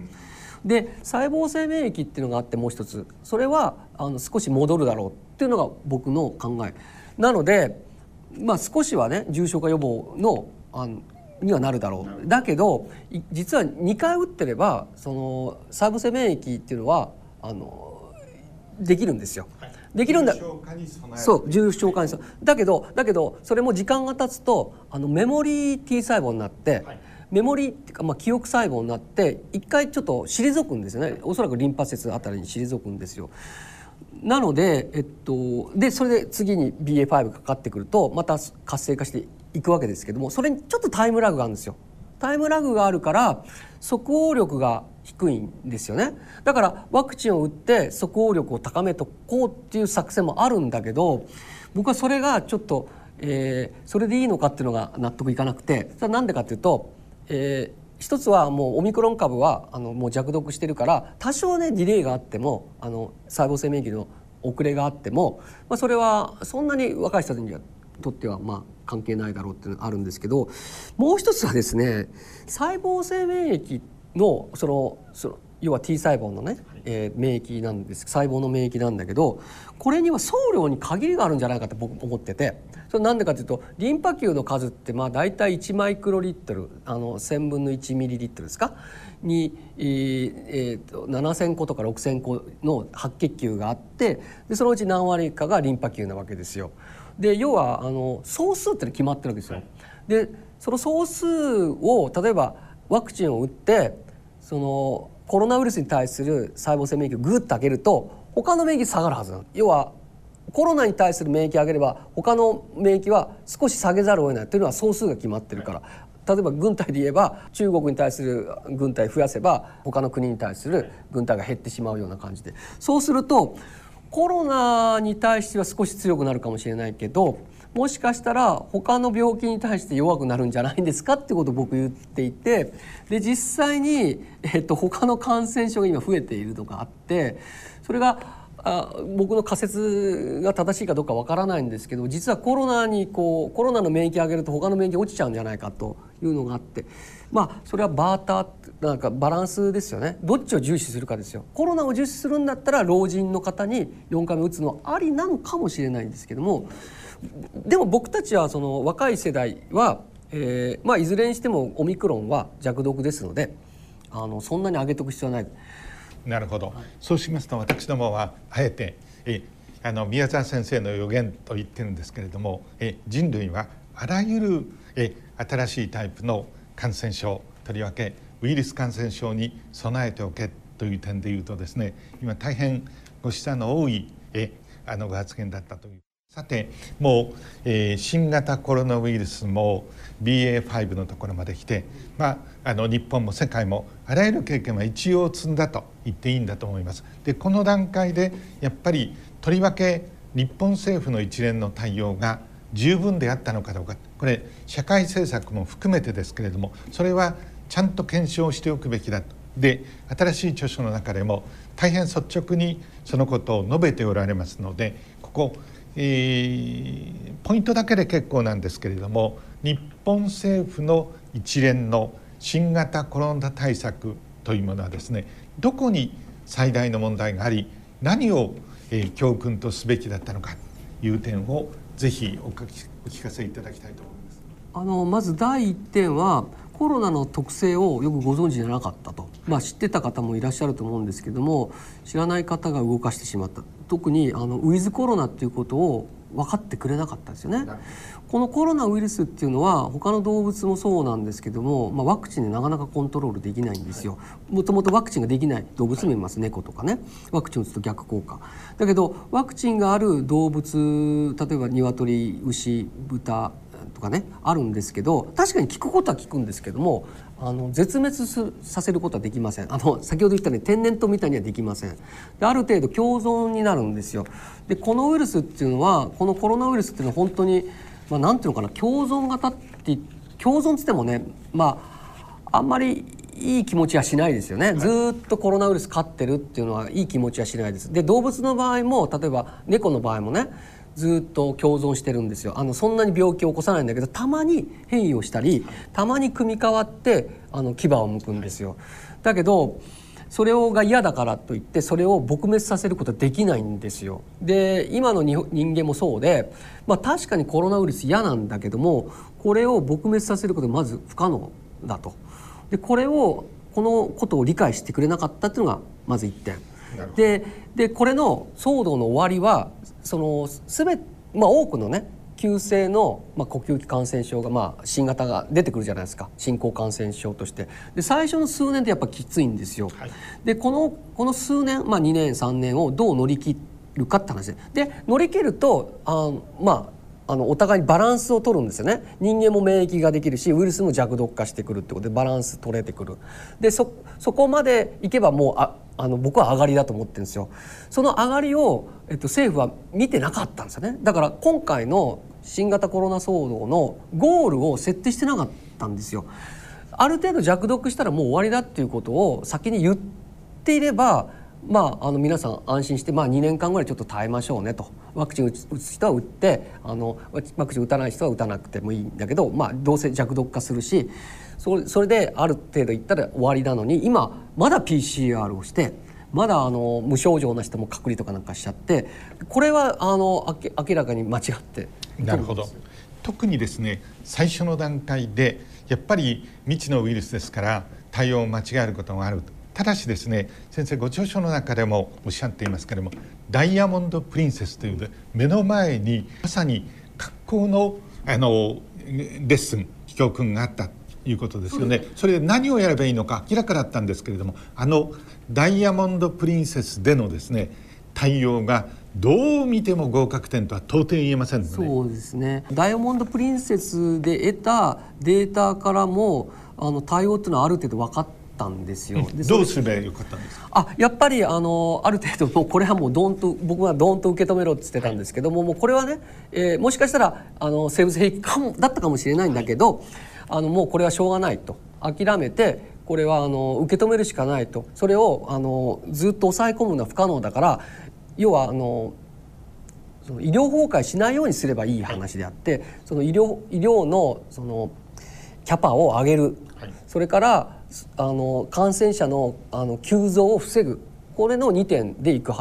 で細胞性免疫っていうのがあってもう一つそれはあの少し戻るだろうっていうのが僕の考え。なのでまあ、少しはね重症化予防のあのにはなるだろう。だけど実は2回打ってればその細胞性免疫っていうのはあのできるんですよ。できるんだ。そう重症化にだけどだけどそれも時間が経つとあのメモリー T 細胞になって、はい、メモリーっていうか、まあ、記憶細胞になって一回ちょっと退くんですよね。おそらくリンパ節あたりに退くんですよ。なので、えっと、でそれで次に BA.5 がかかってくるとまた活性化していくわけですけどもそれにちょっとタイムラグがあるんですよ。タイムラグがあるから即応力が低いんですよねだからワクチンを打って即応力を高めとこうっていう作戦もあるんだけど僕はそれがちょっと、えー、それでいいのかっていうのが納得いかなくてそれは何でかっていうと、えー、一つはもうオミクロン株はあのもう弱毒してるから多少ねディレイがあってもあの細胞性免疫の遅れがあっても、まあ、それはそんなに若い人にとってはまあ関係ないだろうっていうのがあるんですけどもう一つはですね細胞性免疫のそのその要は T 細胞のね、えー、免疫なんです細胞の免疫なんだけどこれには総量に限りがあるんじゃないかと僕思っててそれなんでかというとリンパ球の数ってまあ大体1マイクロリットルあの1,000分の1ミリリットルですか？に、えーえー、と7,000個とか6,000個の白血球があってでそのうち何割かがリンパ球なわけですよ。で要はあの総数って決まってるわけですよ。でその総数を例えばワクチンを打ってそのコロナウイルスに対する細胞性免疫をグッと上げると他の免疫下がるはずなの。要はコロナに対する免疫上げれば他の免疫は少し下げざるを得ない。というのは総数が決まってるから。例えば軍隊で言えば中国に対する軍隊増やせば他の国に対する軍隊が減ってしまうような感じで。そうするとコロナに対しては少し強くなるかもしれないけどもしかしたら他の病気に対して弱くなるんじゃないんですかってことを僕言っていてで実際に、えっと、他の感染症が今増えているとかあってそれがあ僕の仮説が正しいかどうかわからないんですけど実はコロナにこうコロナの免疫を上げると他の免疫落ちちゃうんじゃないかというのがあってまあそれはバーターなんかバランスですよねどっちを重視するかですよコロナを重視するんだったら老人の方に4回目打つのはありなのかもしれないんですけどもでも僕たちはその若い世代は、えーまあ、いずれにしてもオミクロンは弱毒ですのであのそんなに上げとく必要はない。なるほど、はい、そうしますと私どもはあえてえあの宮沢先生の予言と言ってるんですけれどもえ人類はあらゆるえ新しいタイプの感染症とりわけウイルス感染症に備えておけという点でいうとですね今大変ご示唆の多いえあのご発言だったという。さてもう、えー、新型コロナウイルスも BA.5 のところまで来て、まあ、あの日本も世界もあらゆる経験は一応積んだと言っていいんだと思います。でこの段階でやっぱりとりわけ日本政府の一連の対応が十分であったのかどうかこれ社会政策も含めてですけれどもそれはちゃんと検証しておくべきだと。で新しい著書の中でも大変率直にそのことを述べておられますのでここ、ポイントだけで結構なんですけれども日本政府の一連の新型コロナ対策というものはですねどこに最大の問題があり何を、教訓とすべきだったのかという点をぜひお聞かせいただきたいと思います。あのまず第一点はコロナの特性をよくご存知じゃなかったと、まあ、知ってた方もいらっしゃると思うんですけども知らない方が動かしてしまった特にあのウィズコロナっていうことを分かってくれなかったんですよね。このコロナウイルスっていうのは他の動物もそうなんですけども、まあ、ワクチンでなかなかコントロールできないんですよ。もともとワクチンができない動物もいます猫とかねワクチン打つと逆効果。だけどワクチンがある動物例えば鶏牛豚とかねあるんですけど確かに聞くことは聞くんですけどもあの絶滅させることはできません。あの先ほど言ったように天然痘みたいにはできません。である程度共存になるんですよ。でこのウイルスっていうのはこのコロナウイルスっていうのは本当に、まあ、なんていうのかな共存型って共存っつってもねまああんまりいい気持ちはしないですよね、はい、ずっとコロナウイルス飼ってるっていうのはいい気持ちはしないです。で動物の場合も例えば猫の場合もねずっと共存してるんですよあのそんなに病気を起こさないんだけどたまに変異をしたりたまに組み替わってあの牙を剥くんですよ。だけどそれをが嫌だからといってそれを撲滅させることはできないんですよ。で今の人間もそうで、まあ、確かにコロナウイルス嫌なんだけどもこれを撲滅させることはまず不可能だと。でこれをこのことを理解してくれなかったっていうのがまず1点。ででこれの騒動の終わりはその全まあ、多くのね急性の、まあ、呼吸器感染症が、まあ、新型が出てくるじゃないですか。新興感染症として。で最初の数年ってやっぱきついんですよ。はい、でこのこの数年、まあ、2年3年をどう乗り切るかって話で。で乗り切るとあまああのお互いにバランスを取るんですよね。人間も免疫ができるしウイルスも弱毒化してくるってことでバランス取れてくる。でそこまでいけばもうああの僕は上がりだと思ってるんですよ。その上がりを、えっと、政府は見てなかったんですよね。だから今回の新型コロナ騒動のゴールを設定してなかったんですよ。ある程度弱毒したらもう終わりだっていうことを先に言っていればまあ、あの皆さん安心して、まあ、2年間ぐらいちょっと耐えましょうねと。ワクチン打つ人は打ってあのワクチン打たない人は打たなくてもいいんだけど、まあ、どうせ弱毒化するしそれそれである程度いったら終わりなのに今まだ PCR をしてまだあの無症状な人も隔離とかなんかしちゃってこれはあの明らかに間違ってなるほど。特にですね最初の段階でやっぱり未知のウイルスですから対応を間違えることがあるただしですね先生ご著書の中でもおっしゃっていますけれどもダイヤモンド・プリンセスという目の前にまさに格好のあのレッスン教訓があったということですよね。それで何をやればいいのか明らかだったんですけれどもあのダイヤモンド・プリンセスでのですね対応がどう見ても合格点とは到底言えません、ね、そうですね。ダイヤモンド・プリンセスで得たデータからもあの対応っていうのはある程度分かったんですよ。でどうすればよかったんですか？あ、やっぱりあのある程度もうこれはもうドンと僕はドンと受け止めろって言ってたんですけども、はい、もうこれはね、えー、もしかしたらあの生物兵器かもだったかもしれないんだけど、はい、あのもうこれはしょうがないと。諦めてこれはあの受け止めるしかないと。それをあのずっと抑え込むのは不可能だから要はあのその医療崩壊しないようにすればいい話であって、その医療医療のそのキャパを上げる、はい、それからあの感染者のあの急増を防ぐこれの2点でいく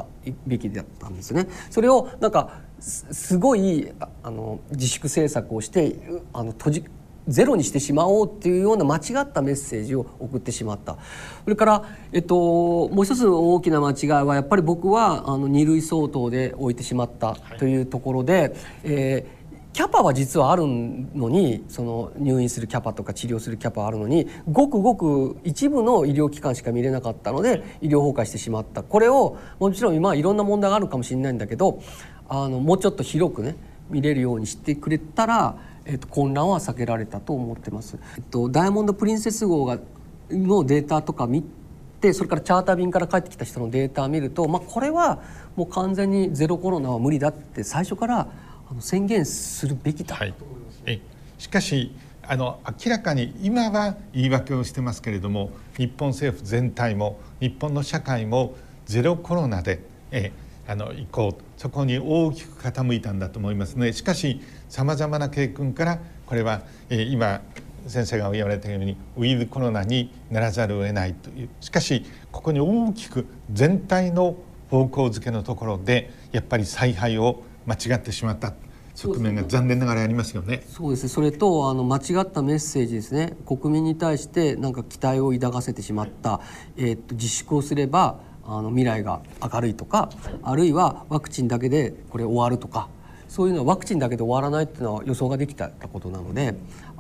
べきだったんですね。それをなんかすごいあの自粛政策をしてあの閉じゼロにしてしまおうっていうような間違ったメッセージを送ってしまったそれから、えっと、もう一つ大きな間違いはやっぱり僕はあの二類相当で置いてしまったというところで、はい、えーキャパは実はあるのにその入院するキャパとか治療するキャパはあるのにごくごく一部の医療機関しか見れなかったので医療崩壊してしまったこれをもちろん今いろんな問題があるかもしれないんだけどあのもうちょっと広くね見れるようにしてくれたら、えっと、混乱は避けられたと思ってます。えっと、ダイヤモンド・プリンセス号がのデータとか見てそれからチャーター便から帰ってきた人のデータを見ると、まあ、これはもう完全にゼロコロナは無理だって最初からの宣言するべきだ。と思い。ます、はい、しかしあの明らかに今は言い訳をしてますけれども日本政府全体も日本の社会もゼロコロナでえあの行こう。そこに大きく傾いたんだと思いますね。しかしさまざまな経訓からこれは、え今先生が言われたようにウィズコロナにならざるを得ないという。しかしここに大きく全体の方向づけのところでやっぱり采配を間違ってしまった側面が残念ながらありますよね。そうですね。それとあの間違ったメッセージですね。国民に対してなんか期待を抱かせてしまった、えー、っと自粛をすればあの未来が明るいとか、あるいはワクチンだけでこれ終わるとか、そういうのはワクチンだけで終わらないっていうのは予想ができたことなので。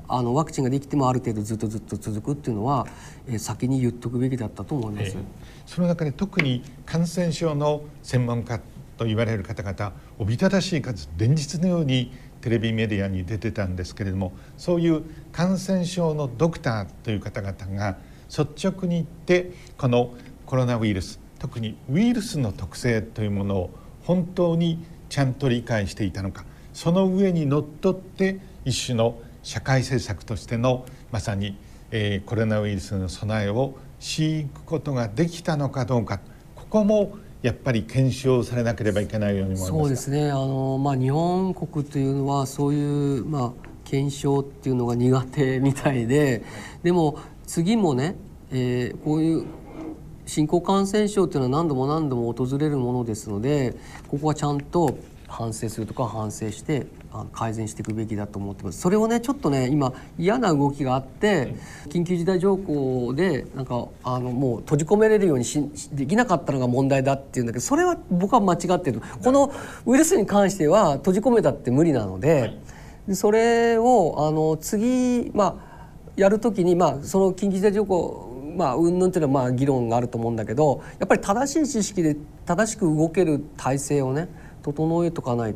あのワクチンができてもある程度ずっとずっと続くっていうのは、えー、先に言っとくべきだったと思います、えー、その中で特に感染症の専門家と言われる方々おびただしい数連日のようにテレビメディアに出てたんですけれどもそういう感染症のドクターという方々が率直に言ってこのコロナウイルス特にウイルスの特性というものを本当にちゃんと理解していたのかその上にのっとって一種の社会政策としてのまさに、えー、コロナウイルスの備えをしていくことができたのかどうかここもやっぱり検証されなければいけないように思いますそうですね。あの、まあ、日本国というのはそういう、まあ、検証っていうのが苦手みたいででも次もね、えー、こういう新興感染症っていうのは何度も何度も訪れるものですのでここはちゃんと反省するとか反省して改善していくべきだと思ってます。それをねちょっとね今嫌な動きがあって緊急事態条項でなんかあのもう閉じ込めれるようにしできなかったのが問題だっていうんだけどそれは僕は間違ってるこのウイルスに関しては閉じ込めたって無理なのででそれをあの次まあやるときに、まあ、その緊急事態条項まあ云々っていうのはまあ議論があると思うんだけどやっぱり正しい知識で正しく動ける体制をね整えとかない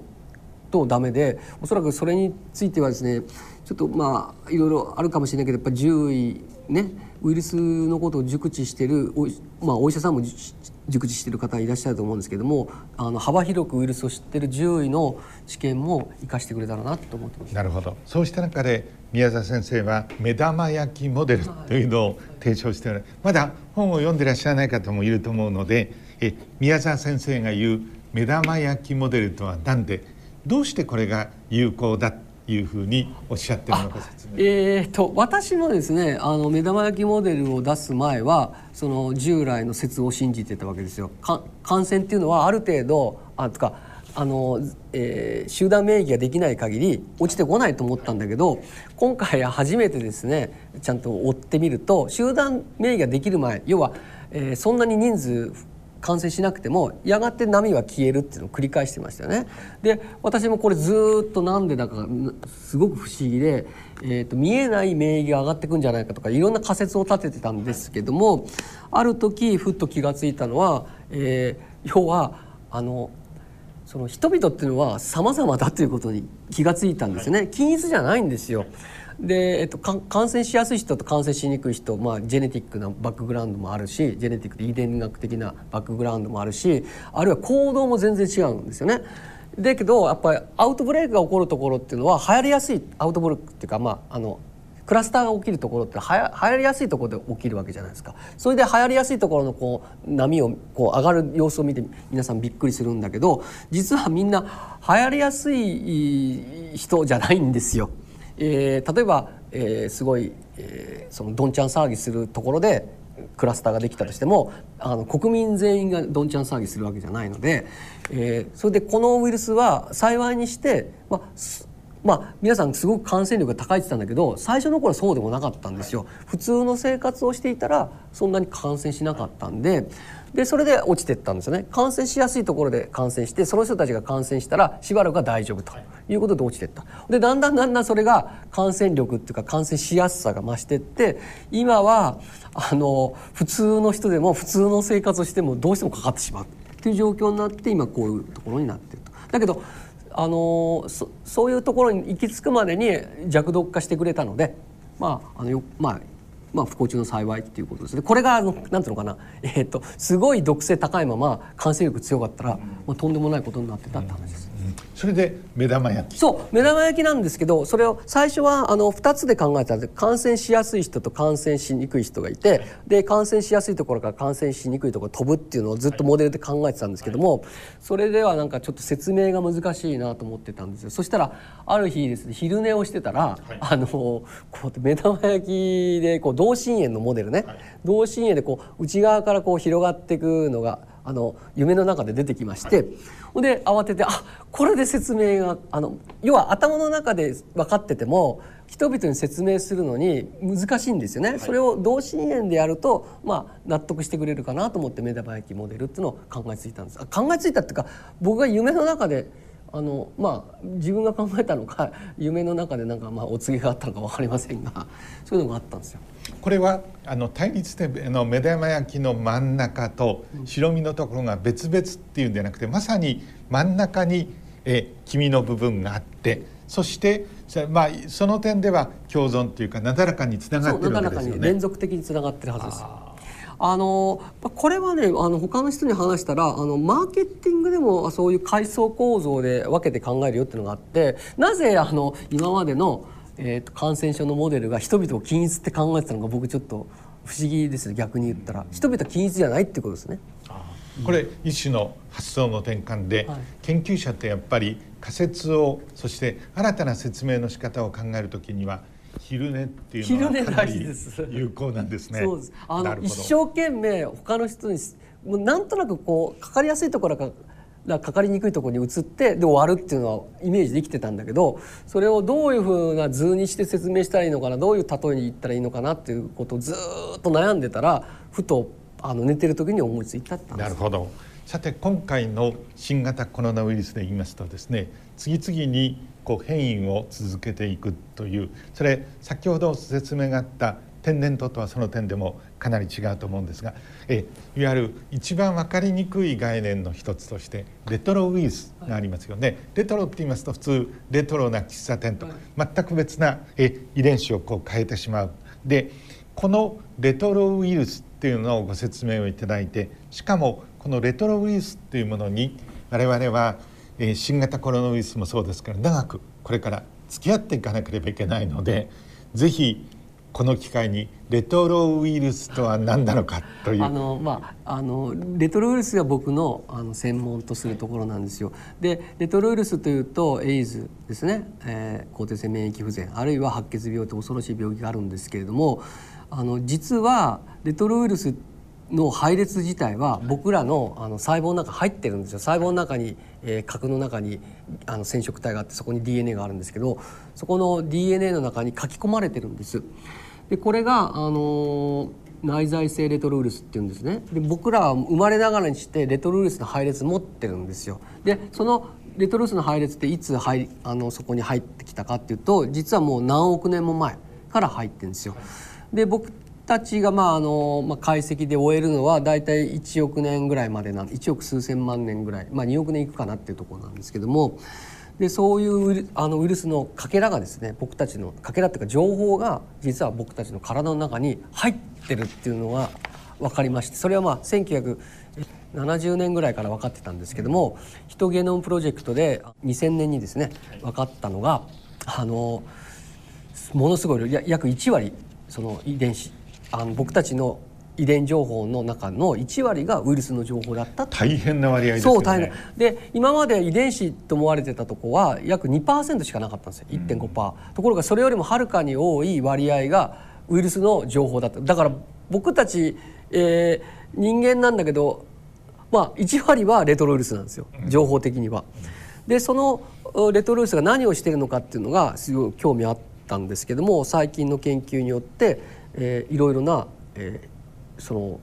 とダメでおそらくそれについてはですねちょっとまあいろいろあるかもしれないけどやっぱ獣医ねウイルスのことを熟知してるお,、まあ、お医者さんも熟知してる方いらっしゃると思うんですけどもあの幅広くウイルスを知ってる獣医の知見も生かしてくれたらなと思ってます。なるほど。そうした中で宮沢先生は目玉焼きモデルというのを提唱しておられまだ本を読んでらっしゃらない方もいると思うのでえ宮沢先生が言う目玉焼きモデルとは何でどうしてこれが有効だいうふうにおっしゃってるのか説明えー、と私もですねあの目玉焼きモデルを出す前はその従来の説を信じてたわけですよ。感染っていうのはある程度あとかあの、えー、集団免疫ができない限り落ちてこないと思ったんだけど今回初めてですねちゃんと追ってみると集団免疫ができる前要は、えー、そんなに人数感染しなくてもやがて波は消えるっていうのを繰り返してましたよね。で私もこれずっとなんでだかすごく不思議で、えーと、見えない免疫が上がってくんじゃないかとかいろんな仮説を立ててたんですけどもある時ふっと気が付いたのは、えー、要はあのその人々っていうのは様々だということに気が付いたんですね。均一じゃないんですよ。で、えっと、感染しやすい人と感染しにくい人、まあ、ジェネティックなバックグラウンドもあるしジェネティックで遺伝学的なバックグラウンドもあるしあるいは行動も全然違うんですよね。だけどやっぱりアウトブレイクが起こるところっていうのは流行りやすいアウトブレイクっていうか、まあ、あのクラスターが起きるところってはや流行りやすいところで起きるわけじゃないですかそれで流行りやすいところのこう波をこう上がる様子を見て皆さんびっくりするんだけど実はみんな流行りやすい人じゃないんですよ。えー、例えば、えー、すごい、えー、そのどんちゃん騒ぎするところでクラスターができたとしてもあの国民全員がどんちゃん騒ぎするわけじゃないので、えー、それでこのウイルスは幸いにして、まあ、まあ、皆さんすごく感染力が高いって言ったんだけど最初の頃はそうでもなかったんですよ。普通の生活をしていたらそんなに感染しなかったんででそれで落ちてったんですよね。感染しやすいところで感染してその人たちが感染したらしばらくは大丈夫ということで落ちてった。でだんだんだんだんそれが感染力っていうか感染しやすさが増してって今はあの普通の人でも普通の生活をしてもどうしてもかかってしまう。っていう状況になって今こういうところになってると。だけどあのそそういうところに行き着くまでに弱毒化してくれたのでまああのよまあまあ、不幸中の幸いっていうことですねこれがあのなんていうのかな、えーと、すごい毒性高いまま感染力強かったら、まあ、とんでもないことになってたって話です。それで目玉焼き。そう目玉焼きなんですけどそれを最初はあの2つで考えたら感染しやすい人と感染しにくい人がいてで感染しやすいところから感染しにくいところ飛ぶっていうのをずっとモデルで考えてたんですけどもそれではなんかちょっと説明が難しいなと思ってたんですよ。そしたらある日ですね昼寝をしてたら、あのこう目玉焼きでこう同心円のモデルね、同心円でこう内側からこう広がっていくのがあの夢の中で出てきまして、はい、で慌ててあこれで説明があの要は頭の中で分かってても人々に説明するのに難しいんですよね、はい、それを同心円でやると、まあ、納得してくれるかなと思って目玉焼きモデルっていうのを考えついたんです。考えついたっていうか僕が夢の中であのまあ自分が考えたのか [laughs] 夢の中でなんかまあお告げがあったのか分かりませんが [laughs] そういうのがあったんですよ。これはあの対立での目玉焼きの真ん中と白身のところが別々っていうんじゃなくてまさに真ん中にえ黄身の部分があってそしてまあその点では共存というかなだらかにつながってるわけですよね。連続的につながってるはずです。あのこれはねあの他の人に話したらあのマーケティングでもそういう階層構造で分けて考えるよっていうのがあってなぜあの今までのえーと、感染症のモデルが人々を均一って考えてたのが僕ちょっと不思議ですね逆に言ったら。人々は均一じゃないってことですね。これ一種の発想の転換で、はい、研究者ってやっぱり仮説をそして新たな説明の仕方を考えるときには昼寝っていうのはかなり有効なんですね。そうです。あの一生懸命他の人にもうなんとなくこうかかりやすいところからだかかりにくいところに移ってで終わるっていうのはイメージできてたんだけどそれをどういうふうな図にして説明したらいいのかなどういう例えに言ったらいいのかなっていうことをずっと悩んでたらふとあの寝てる時に思いついたったなるほど。さて今回の新型コロナウイルスで言いますとですね次々にこう変異を続けていくというそれ先ほど説明があった天然痘とはその点でもかなり違うと思うんですがえいわゆる一番分かりにくい概念の一つとしてレトロウイルスがありますよね、はい、レトロって言いますと普通レトロな喫茶店とか、はい、全く別なえ遺伝子をこう変えてしまう。でこのレトロウイルスっていうのをご説明をいただいてしかもこのレトロウイルスっていうものに我々は、え新型コロナウイルスもそうですから長くこれから付き合っていかなければいけないので是非この機会にレトロウイルスとは何なのかという。あのまああのレトロウイルスが僕のあの専門とするところなんですよ。でレトロウイルスというとエイズですね、えー、抗体性免疫不全。あるいは白血病と恐ろしい病気があるんですけれどもあの実はレトロウイルスっての配列自体は僕らのあの細胞の中入ってるんですよ細胞の中に、えー、核の中にあの染色体があってそこに DNA があるんですけどそこの DNA の中に書き込まれてるんです。でこれが、あの内在性レトロウイルスっていうんですねで僕らは生まれながらにしてレトロウイルスの配列持ってるんですよ。でそのレトロウイルスの配列っていつ入あのそこに入ってきたかっていうと実はもう何億年も前から入ってるんですよ。で僕たちがまああの、まあ、解析で終えるのは大体1億年ぐらいまでな1億数千万年ぐらい、まあ、2億年いくかなっていうところなんですけどもでそういうあのウイルスのかけらがですね僕たちのかけらっていうか情報が実は僕たちの体の中に入ってるっていうのが分かりましてそれはまあ1970年ぐらいから分かってたんですけどもヒトゲノムプロジェクトで2000年にですね分かったのがあのものすごい約1割その遺伝子あの僕たちの遺伝情報の中の1割がウイルスの情報だった大変な割合ですよね。そう大変。で今まで遺伝子と思われてたとこは約2%しかなかったんですよ。1.5%、うん、ところがそれよりもはるかに多い割合がウイルスの情報だった。だから僕たち、えー、人間なんだけどまあ1割はレトロウイルスなんですよ。情報的には。でそのレトロウイルスが何をしているのかっていうのがすごい興味あったんですけども最近の研究によって、えー、いろいろな、えー、その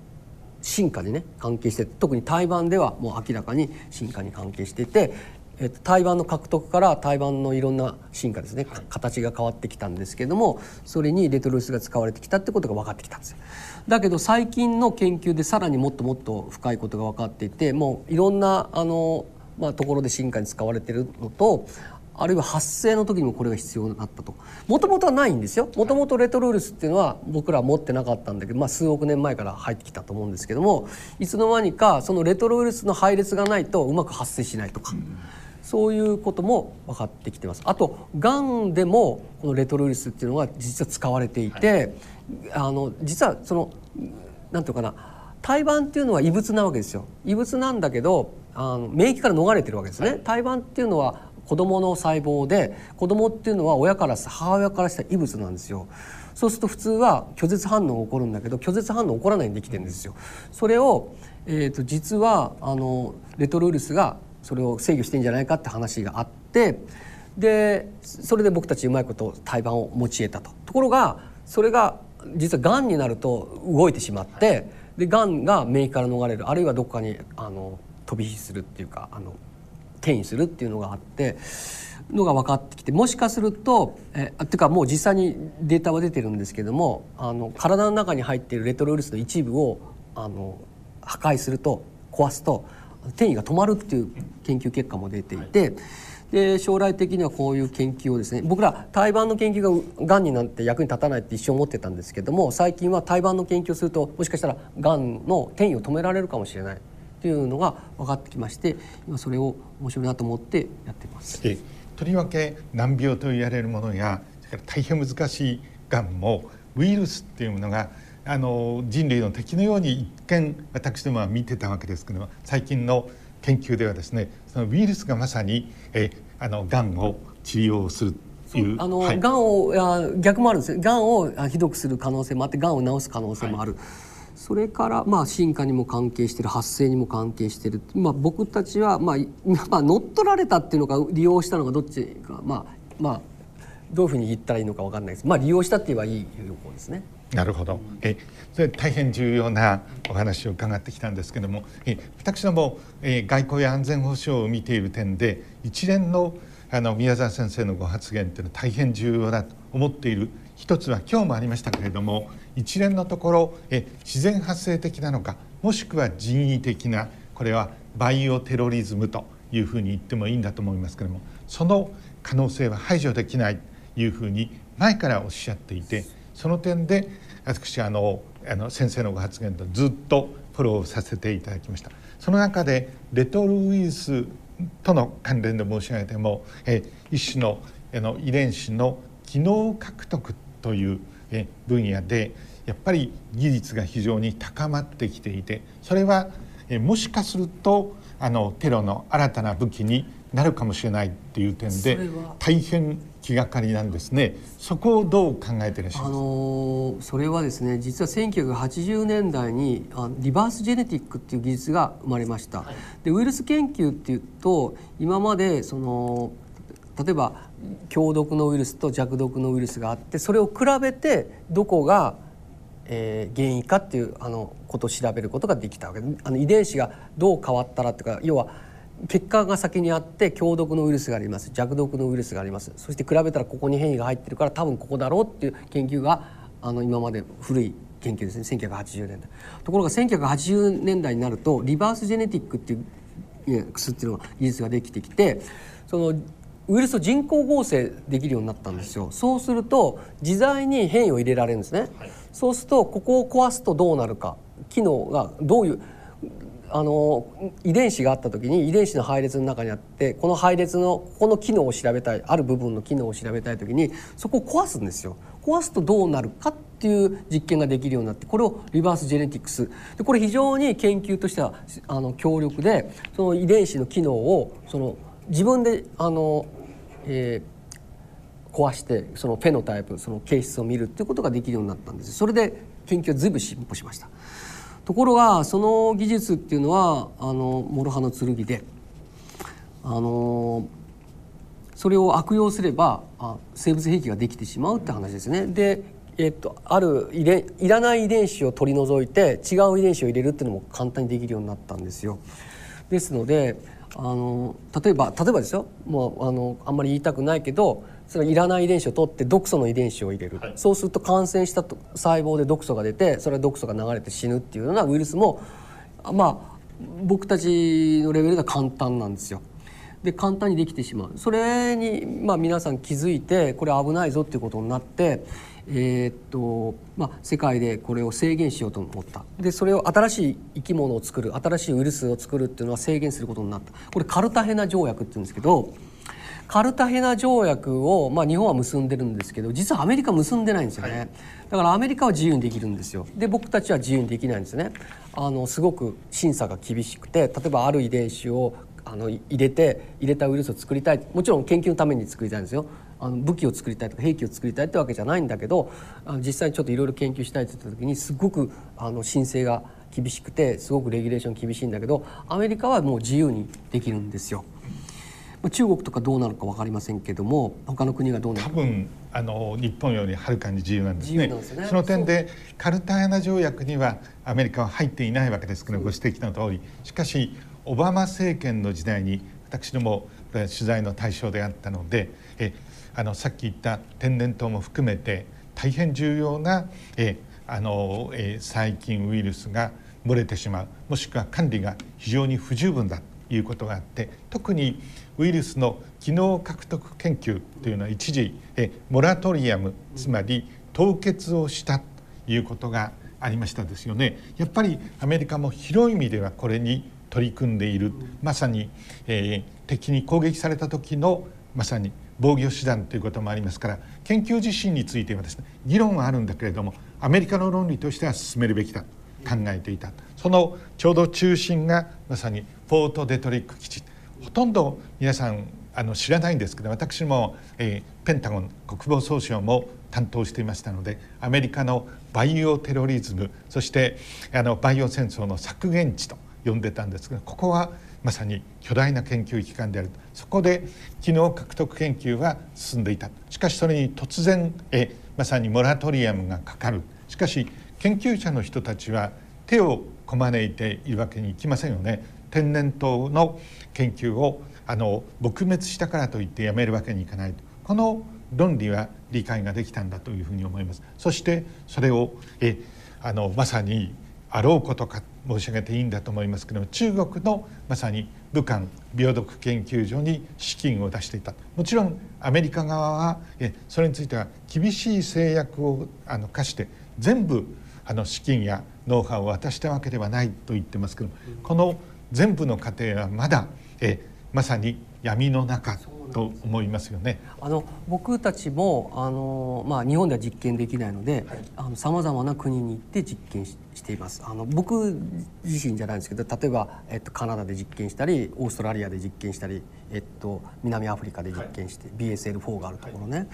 進化にね関係して特に台湾ではもう明らかに進化に関係していて、えっと、台湾の獲得から台湾のいろんな進化ですね形が変わってきたんですけどもそれにレトロイスが使われてきたってことが分かってきたんですよ。だけど最近の研究でさらにもっともっと深いことが分かっていてもういろんなあの、まあ、ところで進化に使われてるのとあるいは発生の時にもこれが必要になったともともとはないんですよもともとレトロウイルスっていうのは僕らは持ってなかったんだけど、まあ、数億年前から入ってきたと思うんですけどもいつの間にかそのレトロウイルスの配列がないとうまく発生しないとか。そういうことも分かってきてます。あとがんでもこのレトロウイルスっていうのが実は使われていて、はい、あの実はそのなんていうかな胎盤っていうのは異物なわけですよ。異物なんだけどあの免疫から逃れてるわけですね。胎盤っていうのは子供の細胞で子供っていうのは親から母親からした異物なんですよ。そうすると普通は拒絶反応が起こるんだけど拒絶反応起こらないできてるんですよ。それを、えーと、実はあのレトロウイルスがそれを制御してんじゃないかって話があってでそれで僕たちうまいこと胎盤を持ち得たと。ところがそれが実はがんになると動いてしまってでがんが免疫から逃れるあるいはどこかにあの飛び火するっていうかあの転移するっていうのがあってのが分かってきてもしかするとえっていうかもう実際にデータは出てるんですけどもあの体の中に入っているレトロウイルスの一部をあの破壊すると壊すと転移が止まるっていう研究結果も出ていて。で将来的にはこういう研究をですね僕ら胎盤の研究ががんになんて役に立たないって一生思ってたんですけども最近は胎盤の研究をするともしかしたらがんの転移を止められるかもしれないっていうのが分かってきまして今それを面白いなと思ってやってます。とりわけ難病と言われるものやそれから大変難しいがんもウイルスっていうものがあの人類の敵のように一見私どもは見てたわけですけども最近の研究ではですねそのウイルスがまさにえあのがんを治療するあの、はい、がんを逆もあるんですがんをひどくする可能性もあってがんを治す可能性もある。はいそれからまあ進化にも関係してる発生にも関係してる、まあ、僕たちはまあ、[laughs] まあ、乗っ取られたっていうのか利用したのかどっちかまあまあどういうふうに言ったらいいのか分かんないです。まあ利用したって言えばいい有効ですね。なるほど。え、それ大変重要なお話を伺ってきたんですけども、え、私ども、え外交や安全保障を見ている点で一連のあの宮沢先生のご発言というのは大変重要だと思っている一つは今日もありましたけれども一連のところえ自然発生的なのかもしくは人為的なこれはバイオテロリズムというふうに言ってもいいんだと思いますけれどもその可能性は排除できないというふうに前からおっしゃっていてその点で私あのあの先生のご発言とずっとフォローさせていただきました。その中でレトロウイルスとの関連で申し上げてもえ一種のあの遺伝子の機能獲得という分野でやっぱり技術が非常に高まってきていてそれはもしかするとあのテロの新たな武器になるかもしれないっていう点で大変気がかりなんですね。そこをどう考えていらっしゃいます？か、あのー、それはですね実は1980年代にあリバースジェネティックっていう技術が生まれました、はい、でウイルス研究っていうと今までその例えば強毒のウイルスと弱毒のウイルスがあってそれを比べてどこがえー、原因かっていうあのことを調べることができたわけ。であの遺伝子がどう変わったらっていうか要は結果が先にあって強毒のウイルスがあります。弱毒のウイルスがあります。そして比べたらここに変異が入ってるから多分ここだろうっていう研究があの今まで古い研究ですね。1980年代。ところが1980年代になるとリバースジェネティックっていう薬っていうのが技術ができてきてそのウイルスを人工合成できるようになったんですよ。そうすると自在に変異を入れられるんですね、はい、そうするとここを壊すとどうなるか。機能がどういうあの遺伝子があった時に遺伝子の配列の中にあってこの配列のここの機能を調べたいある部分の機能を調べたい時にそこを壊すんですよ。壊すとどうなるかっていう実験ができるようになってこれをリバースジェネティクス。でこれ非常に研究としてはあの強力でその遺伝子の機能をその自分であの、えー、壊してそのフェノタイプその形質を見るっていうことができるようになったんですそれで研究は随分進歩しました。ところがその技術っていうのはあの諸刃の剣であのそれを悪用すればあ生物兵器ができてしまうって話ですね。でえっと、ある遺伝いらない遺伝子を取り除いて違う遺伝子を入れるっていうのも簡単にできるようになったんですよ。ですのであの例えば例えばですよ。もうあのあんまり言いたくないけどそれいらない遺伝子を取って毒素の遺伝子を入れる、はい、そうすると感染した細胞で毒素が出てそれは毒素が流れて死ぬっていうようなウイルスもまあ僕たちのレベルでは簡単なんですよ。で簡単にできてしまう。それに、まあ、皆さん気づいてこれ危ないぞっていうことになって、えー、っとまあ、世界でこれを制限しようと思った。でそれを新しい生き物を作る新しいウイルスを作るっていうのは制限することになった。これカルタヘナ条約っていうんですけどカルタヘナ条約を、まあ、日本は結んでるんですけど実はアメリカ結んでないんですよね、はい、だからアメリカは自由にできるんですよ。で僕たちは自由にできないんですね。あのすごく審査が厳しくて例えばある遺伝子をあの入れて入れたウイルスを作りたい。もちろん研究のために作りたいんですよあの武器を作りたいとか兵器を作りたいってわけじゃないんだけどあの実際にちょっといろいろ研究したいって言った時にすごくあの申請が厳しくてすごくレギュレーション厳しいんだけどアメリカはもう自由にできるんですよ。中国とかどうなるか分かりませんけども他の国がどうなるか。多分あの日本よりはるかに自由なんですね。すね。その点でカルタヘナ条約にはアメリカは入っていないわけです。けどご指摘の通り。しかしオバマ政権の時代に私ども取材の対象であったのでえあのさっき言った天然痘も含めて大変重要なえあのえ細菌ウイルスが漏れてしまうもしくは管理が非常に不十分だということがあって特にウイルスの機能獲得研究というのは一時えモラトリアムつまり凍結をしたということがありましたですよね。やっぱりアメリカも広い意味ではこれに取り組んでいるまさに、えー、敵に攻撃された時のまさに防御手段ということもありますから研究自身についてはですね議論はあるんだけれどもアメリカの論理としては進めるべきだと考えていた。そのちょうど中心がまさにフォート・デトリック基地。ほとんど皆さんあの知らないんですけど私も、えー、ペンタゴン国防総省も担当していましたのでアメリカのバイオテロリズムそしてあのバイオ戦争の削減地と呼んでたんですがここはまさに巨大な研究機関である。そこで機能獲得研究は進んでいた。しかしそれに突然えまさにモラトリアムがかかる。しかし研究者の人たちは手をこまねいているわけにいきませんよね。天然痘の研究をあの撲滅したからといってやめるわけにいかないと。この論理は理解ができたんだというふうに思います。そしてそれをえあのまさにあろうことか申し上げていいんだと思いますけども中国のまさに武漢病毒研究所に資金を出していたもちろんアメリカ側はそれについては厳しい制約をあの課して全部あの資金やノウハウを渡したわけではないと言ってますけどこの全部の過程はまだえまさに闇の中と思いますよね。あの僕たちもあの、まあ、日本では実験できないのでさまざまな国に行って実験ししていますあの僕自身じゃないんですけど例えば、えっと、カナダで実験したりオーストラリアで実験したり、えっと、南アフリカで実験して、はい、BSL4 があるところね。はい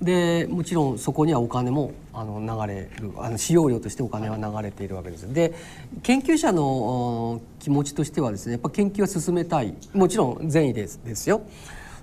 でもちろんそこにはお金もあの流れるあの使用料としてお金は流れているわけです。で研究者の気持ちとしてはですねやっぱ研究は進めたいもちろん善意ですですよ。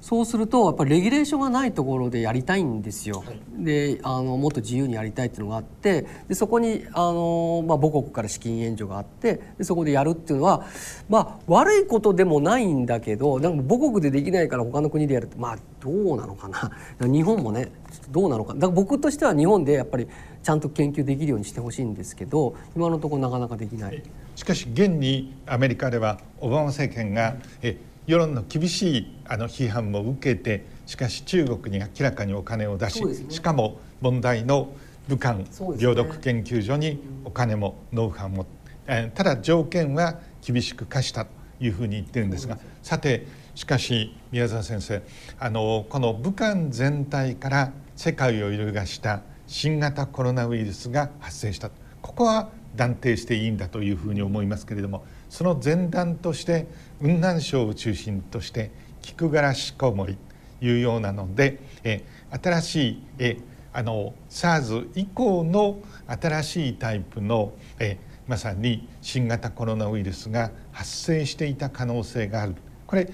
そうするとやっぱりレギュレーションがないところでやりたいんですよ。はい、であのもっと自由にやりたいっていうのがあってでそこにあの、まあ、母国から資金援助があってでそこでやるっていうのは、まあ、悪いことでもないんだけどなんか母国でできないから他の国でやるってまあどうなのかな [laughs] 日本もねどうなのかだから僕としては日本でやっぱりちゃんと研究できるようにしてほしいんですけど今のところなかなかできない。しかし現にアメリカではオバマ政権がえ世論の厳しいあの批判も受けてしかし中国に明らかにお金を出し、ね、しかも問題の武漢病毒研究所にお金もノウハウも、えー、ただ条件は厳しく課したというふうに言ってるんですがさてしかし宮沢先生あのこの武漢全体から世界を揺るがした新型コロナウイルスが発生した。ここは断定していいんだというふうに思いますけれどもその前段として雲南省を中心として菊柄しこもりいうようなのでえ新しいえあの SARS 以降の新しいタイプのえまさに新型コロナウイルスが発生していた可能性がある。これこ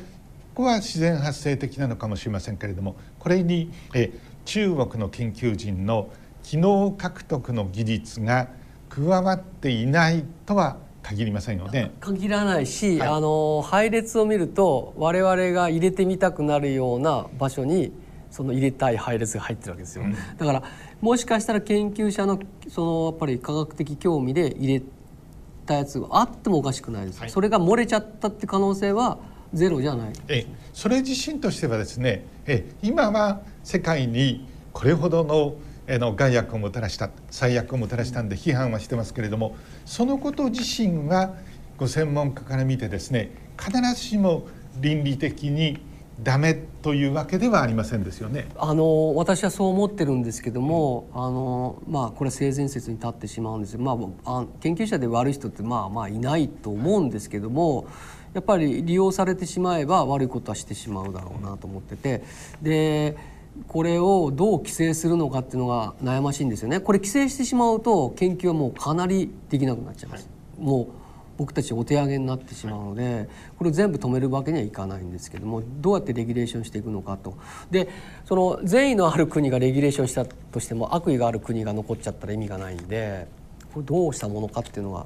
こは自然発生的なのかもしれませんけれどもこれにえ中国の研究人の機能獲得の技術が加わっていないとは限りませんよね。限らないし、はい、あの配列を見ると我々が入れてみたくなるような場所にその入れたい配列が入ってるわけですよ。うん、だからもしかしたら研究者のそのやっぱり科学的興味で入れたやつがあってもおかしくないです。はい、それが漏れちゃったって可能性はゼロじゃない。えそれ自身としてはですねえ今は世界にこれほどのの害悪をもたらした最悪をもたらしたんで批判はしてますけれどもそのこと自身はご専門家から見てですね必ずしも倫理的にダメというわけではありませんですよね。あの私はそう思ってるんですけども、うん、あのまあこれは性善説に立ってしまうんですまあ、あ研究者で悪い人ってまあまあいないと思うんですけどもやっぱり利用されてしまえば悪いことはしてしまうだろうなと思っててでこれをどう規制するのかっていうのが悩ましいんですよね。これ規制してしまうと研究はもうかなりできなくなっちゃいます、はい、もう僕たちお手上げになってしまうのでこれを全部止めるわけにはいかないんですけどもどうやってレギュレーションしていくのかと。でその善意のある国がレギュレーションしたとしても悪意がある国が残っちゃったら意味がないんでこれどうしたものかっていうのが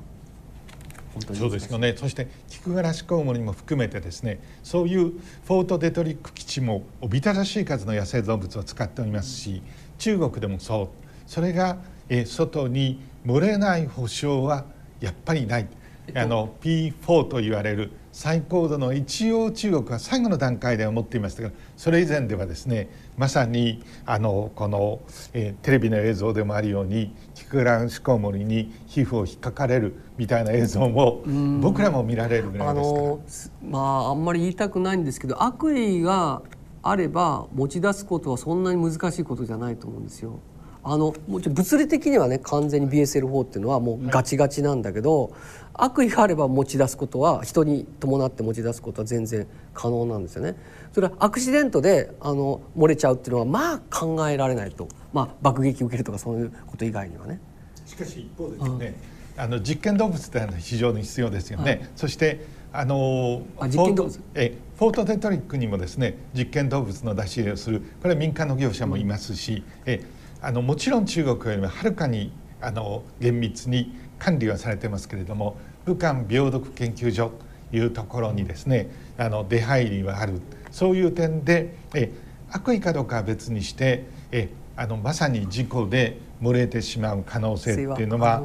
そうですよね。そして菊柄志コウモリも含めてですねそういうフォートデトリック基地もおびただしい数の野生動物を使っておりますし中国でもそう。それがえ外に漏れない保証はやっぱりない。あの P4 と言われる最高度の一応中国は最後の段階では持っていましたがそれ以前ではですねまさにあのこの、えー、テレビの映像でもあるようにキクランシコウモリに皮膚を引っかかれるみたいな映像も僕らも見られるぐらいですからまああんまり言いたくないんですけど悪意があれば持ち出すことはそんなに難しいことじゃないと思うんですよ。あのもちろん物理的にはね完全に BSL4 っていうのはもうガチガチなんだけど、悪意があれば持ち出すことは人に伴って持ち出すことは全然可能なんですよね。それはアクシデントであの漏れちゃうっていうのはまあ考えられないと、まあ、爆撃を受けるとかそういうこと以外にはね。しかし一方ですね、うん、あの実験動物って非常に必要ですよね。はい、そしてあのあ実験動物？えフォートデトリックにもですね実験動物の出し入れをするこれは民間の業者もいますし、うん、えあのもちろん中国よりもはるかにあの厳密に管理はされてますけれども武漢病毒研究所というところにですねあの出入りはある。そういう点でえ悪意かどうかは別にしてえあのまさに事故で漏れてしまう可能性っていうのは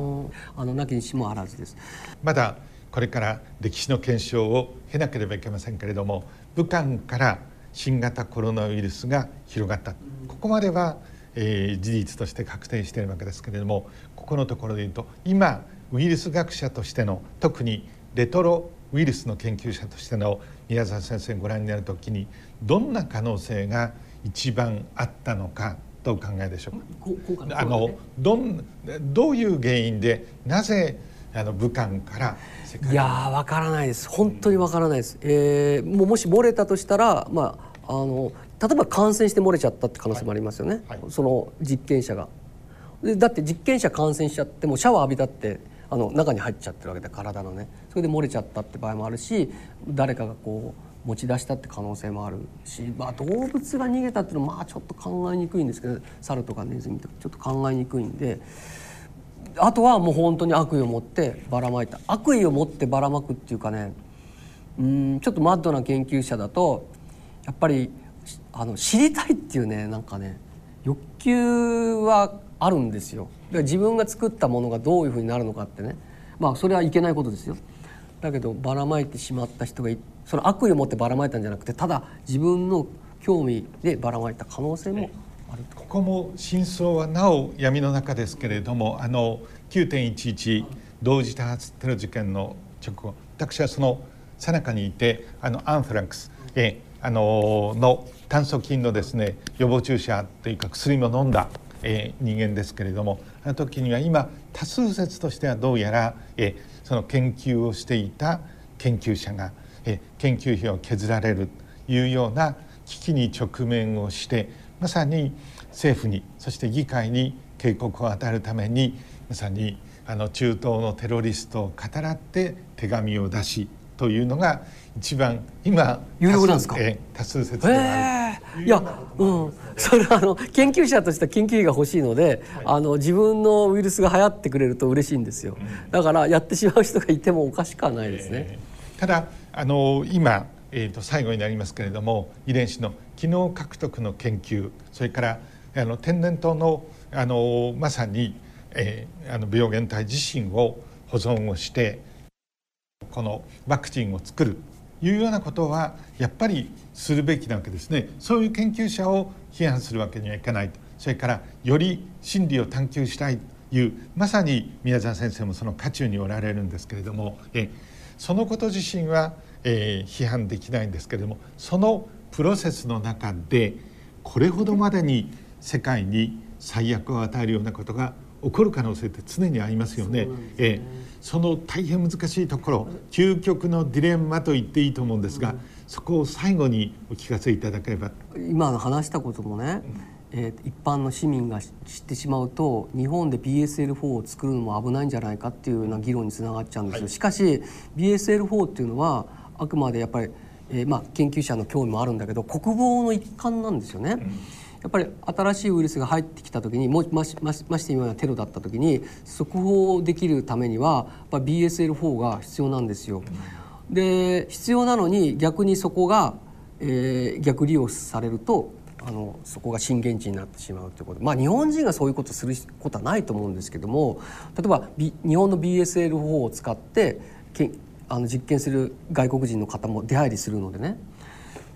あのなきにしもあらずです。まだこれから歴史の検証を経なければいけませんけれども武漢から新型コロナウイルスが広がった。ここまではえー、事実として確定しているわけですけれどもここのところで言うと今ウイルス学者としての特にレトロウイルスの研究者としての宮沢先生ご覧になるときにどんな可能性が一番あったのかとお考えでしょうか？あのどんどういう原因でなぜあの武漢からいやわからないです。本当にわからないです、えー、もうもし漏れたとしたら、まあ、あの例えば感染して漏れちゃったって可能性もありますよね、はい。はい、その実験者が。だって実験者感染しちゃってもシャワー浴びたってあの中に入っちゃってるわけで体のねそれで漏れちゃったって場合もあるし誰かがこう持ち出したって可能性もあるし、まあ、動物が逃げたっていうのはまあちょっと考えにくいんですけど猿とかネズミとかちょっと考えにくいんであとはもう本当に悪意を持ってばらまいた悪意を持ってばらまくっていうかねうんちょっとマッドな研究者だとやっぱりあの知りたいっていうねなんかね欲求はあるんですよ。だから自分が作ったものがどういうふうになるのかってねまあそれはいけないことですよ。だけどばらまいてしまった人がその悪意を持ってばらまいたんじゃなくてただ自分の興味でばらまいた可能性もあるここも真相はなお闇の中ですけれどもあの9.11同時多発テロ事件の直後私はその最中にいてあのアンフランクスえあのの炭疽菌のですね予防注射というか薬も飲んだ、え人間ですけれども時には今多数説としてはどうやら、えその研究をしていた研究者が、え研究費を削られるというような危機に直面をしてまさに政府にそして議会に警告を与えるためにまさにあの中東のテロリストを語らって手紙を出しというのが一番今有力なんですか？多数説である、いや、うん、それはあの研究者としては研究費が欲しいので、はい、あの自分のウイルスが流行ってくれると嬉しいんですよ、うん、だからやってしまう人がいてもおかしくはないですね。えー、ただあの今、えーと、最後になりますけれども遺伝子の機能獲得の研究それからあの天然痘のあのまさに、えー、あの病原体自身を保存をしてこのワクチンを作るいうようなことはやっぱりするべきなわけですね。そういう研究者を批判するわけにはいかない。とそれからより真理を探求したいというまさに宮沢先生もその渦中におられるんですけれどもえそのこと自身は、えー、批判できないんですけれどもそのプロセスの中でこれほどまでに世界に最悪を与えるようなことが起こる可能性って常にありますよね。そ、ね、えその大変難しいところ究極のディレンマと言っていいと思うんですが、そこを最後にお聞かせいただければ。今話したこともね、えー、一般の市民が知ってしまうと日本で BSL4 を作るのも危ないんじゃないかっていうような議論につながっちゃうんですよ。はい、しかし BSL4 っていうのはあくまでやっぱり、えー、まあ研究者の興味もあるんだけど国防の一環なんですよね。うんやっぱり新しいウイルスが入ってきた時にもましましまして今テロだった時に速報できるためにはやっぱ BSL4 が必要なんですよ。で必要なのに逆にそこが、えー、逆利用されるとあのそこが震源地になってしまうということまあ日本人がそういうことすることはないと思うんですけども例えば、B、日本の BSL4 を使ってけあの実験する外国人の方も出入りするのでね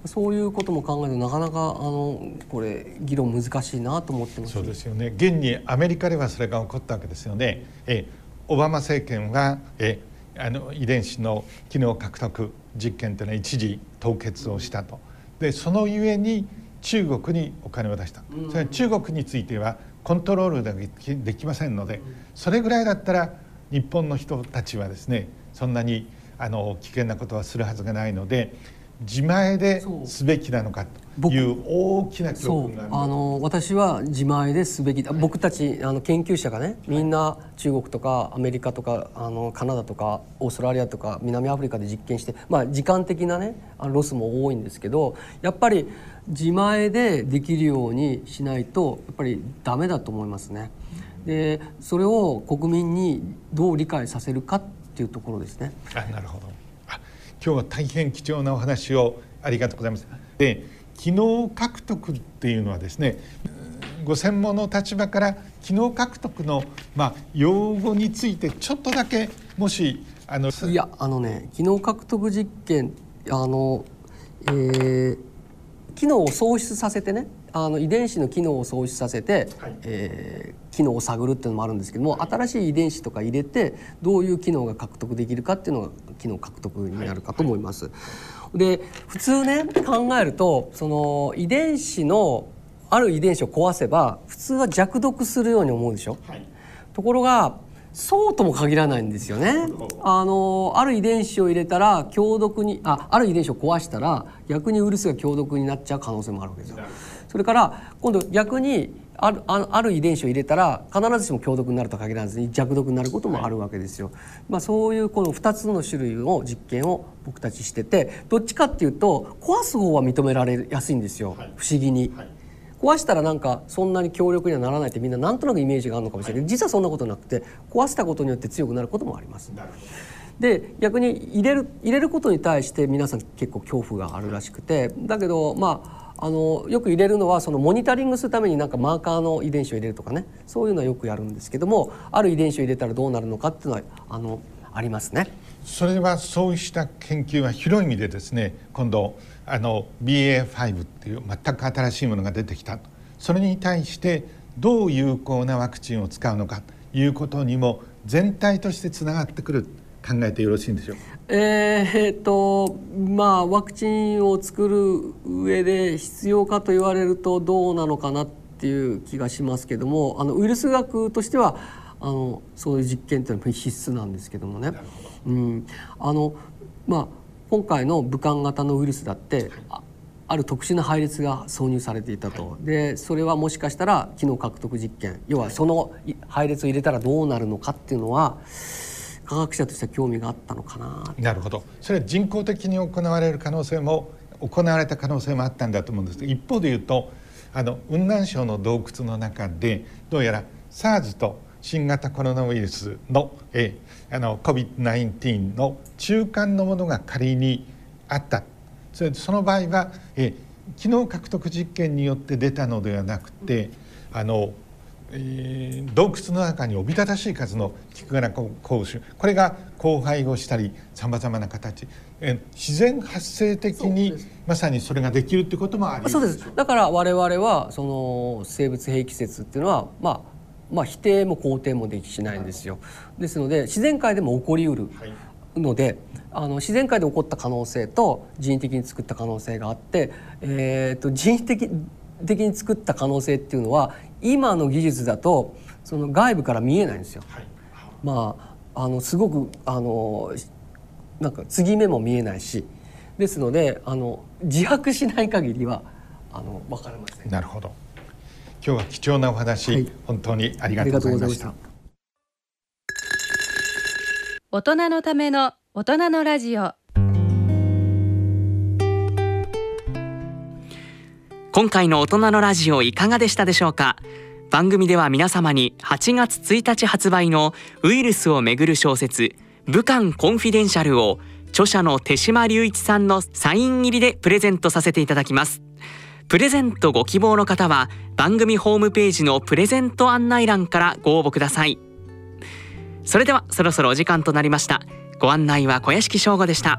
そういうことも考えるとなかなかあのこれ議論難しいなと思ってます、そうですよね現にアメリカではそれが起こったわけですよね。えオバマ政権はえあの遺伝子の機能獲得実験というのは一時凍結をしたと。でそのゆえに中国にお金を出した。それは中国についてはコントロールでできませんのでそれぐらいだったら日本の人たちはですねそんなにあの危険なことはするはずがないので自前ですべきなのかという大きな教訓がああの私は自前ですべきだ、はい、僕たちあの研究者がねみんな中国とかアメリカとかあのカナダとかオーストラリアとか南アフリカで実験して、まあ、時間的なねあのロスも多いんですけどやっぱり自前でできるようにしないとやっぱりダメだと思いますね。でそれを国民にどう理解させるかっていうところですね。あなるほど今日は大変貴重なお話をありがとうございます。で機能獲得っていうのはですねご専門の立場から機能獲得の、まあ、用語についてちょっとだけもしあのいやあのね機能獲得実験あの、えー、機能を喪失させてねあの遺伝子の機能を創出させて、はいえー機能を探るっていうのもあるんですけども新しい遺伝子とか入れてどういう機能が獲得できるかっていうのが機能獲得になるかと思います。で普通ね考えるとその遺伝子のある遺伝子を壊せば普通は弱毒するように思うでしょ。はいところがそうとも限らないんですよね。あのある遺伝子を入れたら強毒にあある遺伝子を壊したら逆にウイルスが強毒になっちゃう可能性もあるわけですよ。それから今度逆にあるあある遺伝子を入れたら必ずしも強毒になるとは限らずに弱毒になることもあるわけですよ。まあ、そういうこの2つの種類の実験を僕たちしててどっちかっていうと壊す方は認められやすいんですよ、不思議に。壊したらなんかそんなに強力にはならないってみんななんとなくイメージがあるのかもしれないけど実はそんなことなくて壊したことによって強くなることもあります。で逆に入れる入れることに対して皆さん結構恐怖があるらしくてだけどまああのよく入れるのはそのモニタリングするためになんかマーカーの遺伝子を入れるとかね。そういうのはよくやるんですけどもある遺伝子を入れたらどうなるのかっていうのはあのありますね。それはそうした研究は広い意味でですね今度あの BA.5 っていう全く新しいものが出てきた。それに対してどう有効なワクチンを使うのかということにも全体としてつながってくる。考えてよろしいんでしょうか？えーえーとまあワクチンを作る上で必要かと言われるとどうなのかなっていう気がしますけどもあのウイルス学としてはあのそういう実験っていうのは必須なんですけどもね。うん、あのまあ今回の武漢型のウイルスだって、あある特殊な配列が挿入されていたと、でそれはもしかしたら機能獲得実験要はそのい配列を入れたらどうなるのかっていうのは科学者としては興味があったのかな。なるほど。それは人工的に行われる可能性も行われた可能性もあったんだと思うんです。けど一方で言うとあの雲南省の洞窟の中でどうやら SARS と新型コロナウイルスの,、えーあの COVID-19 の中間のものが仮にあった。それその場合は、えー機能獲得実験によって出たのではなくてあのえー洞窟の中におびただしい数のキクガナコウ種これが交配をしたりさまざまな形、えー自然発生的にまさにそれができるってこともありそうです。だから我々はその生物兵器説っていうのは、まあ、まあ否定も肯定もできしないんですよ。ですので自然界でも起こりうるはい。のであの自然界で起こった可能性と人為的に作った可能性があって、えー、と人為的的に作った可能性っていうのは今の技術だとその外部から見えないんですよ。はいまあ、あのすごくあのなんか継ぎ目も見えないしですのであの自白しない限りはあの分かりません。なるほど今日は貴重なお話、はい本当にありがとうがとうございましたございました。大人のための大人のラジオ今回の大人のラジオいかがでしたでしょうか？番組では皆様に8月1日発売のウイルスをめぐる小説武漢コンフィデンシャルを著者の手島隆一さんのサイン入りでプレゼントさせていただきます。プレゼントご希望の方は番組ホームページのプレゼント案内欄からご応募ください。それではそろそろお時間となりました。ご案内は小屋敷翔吾でした。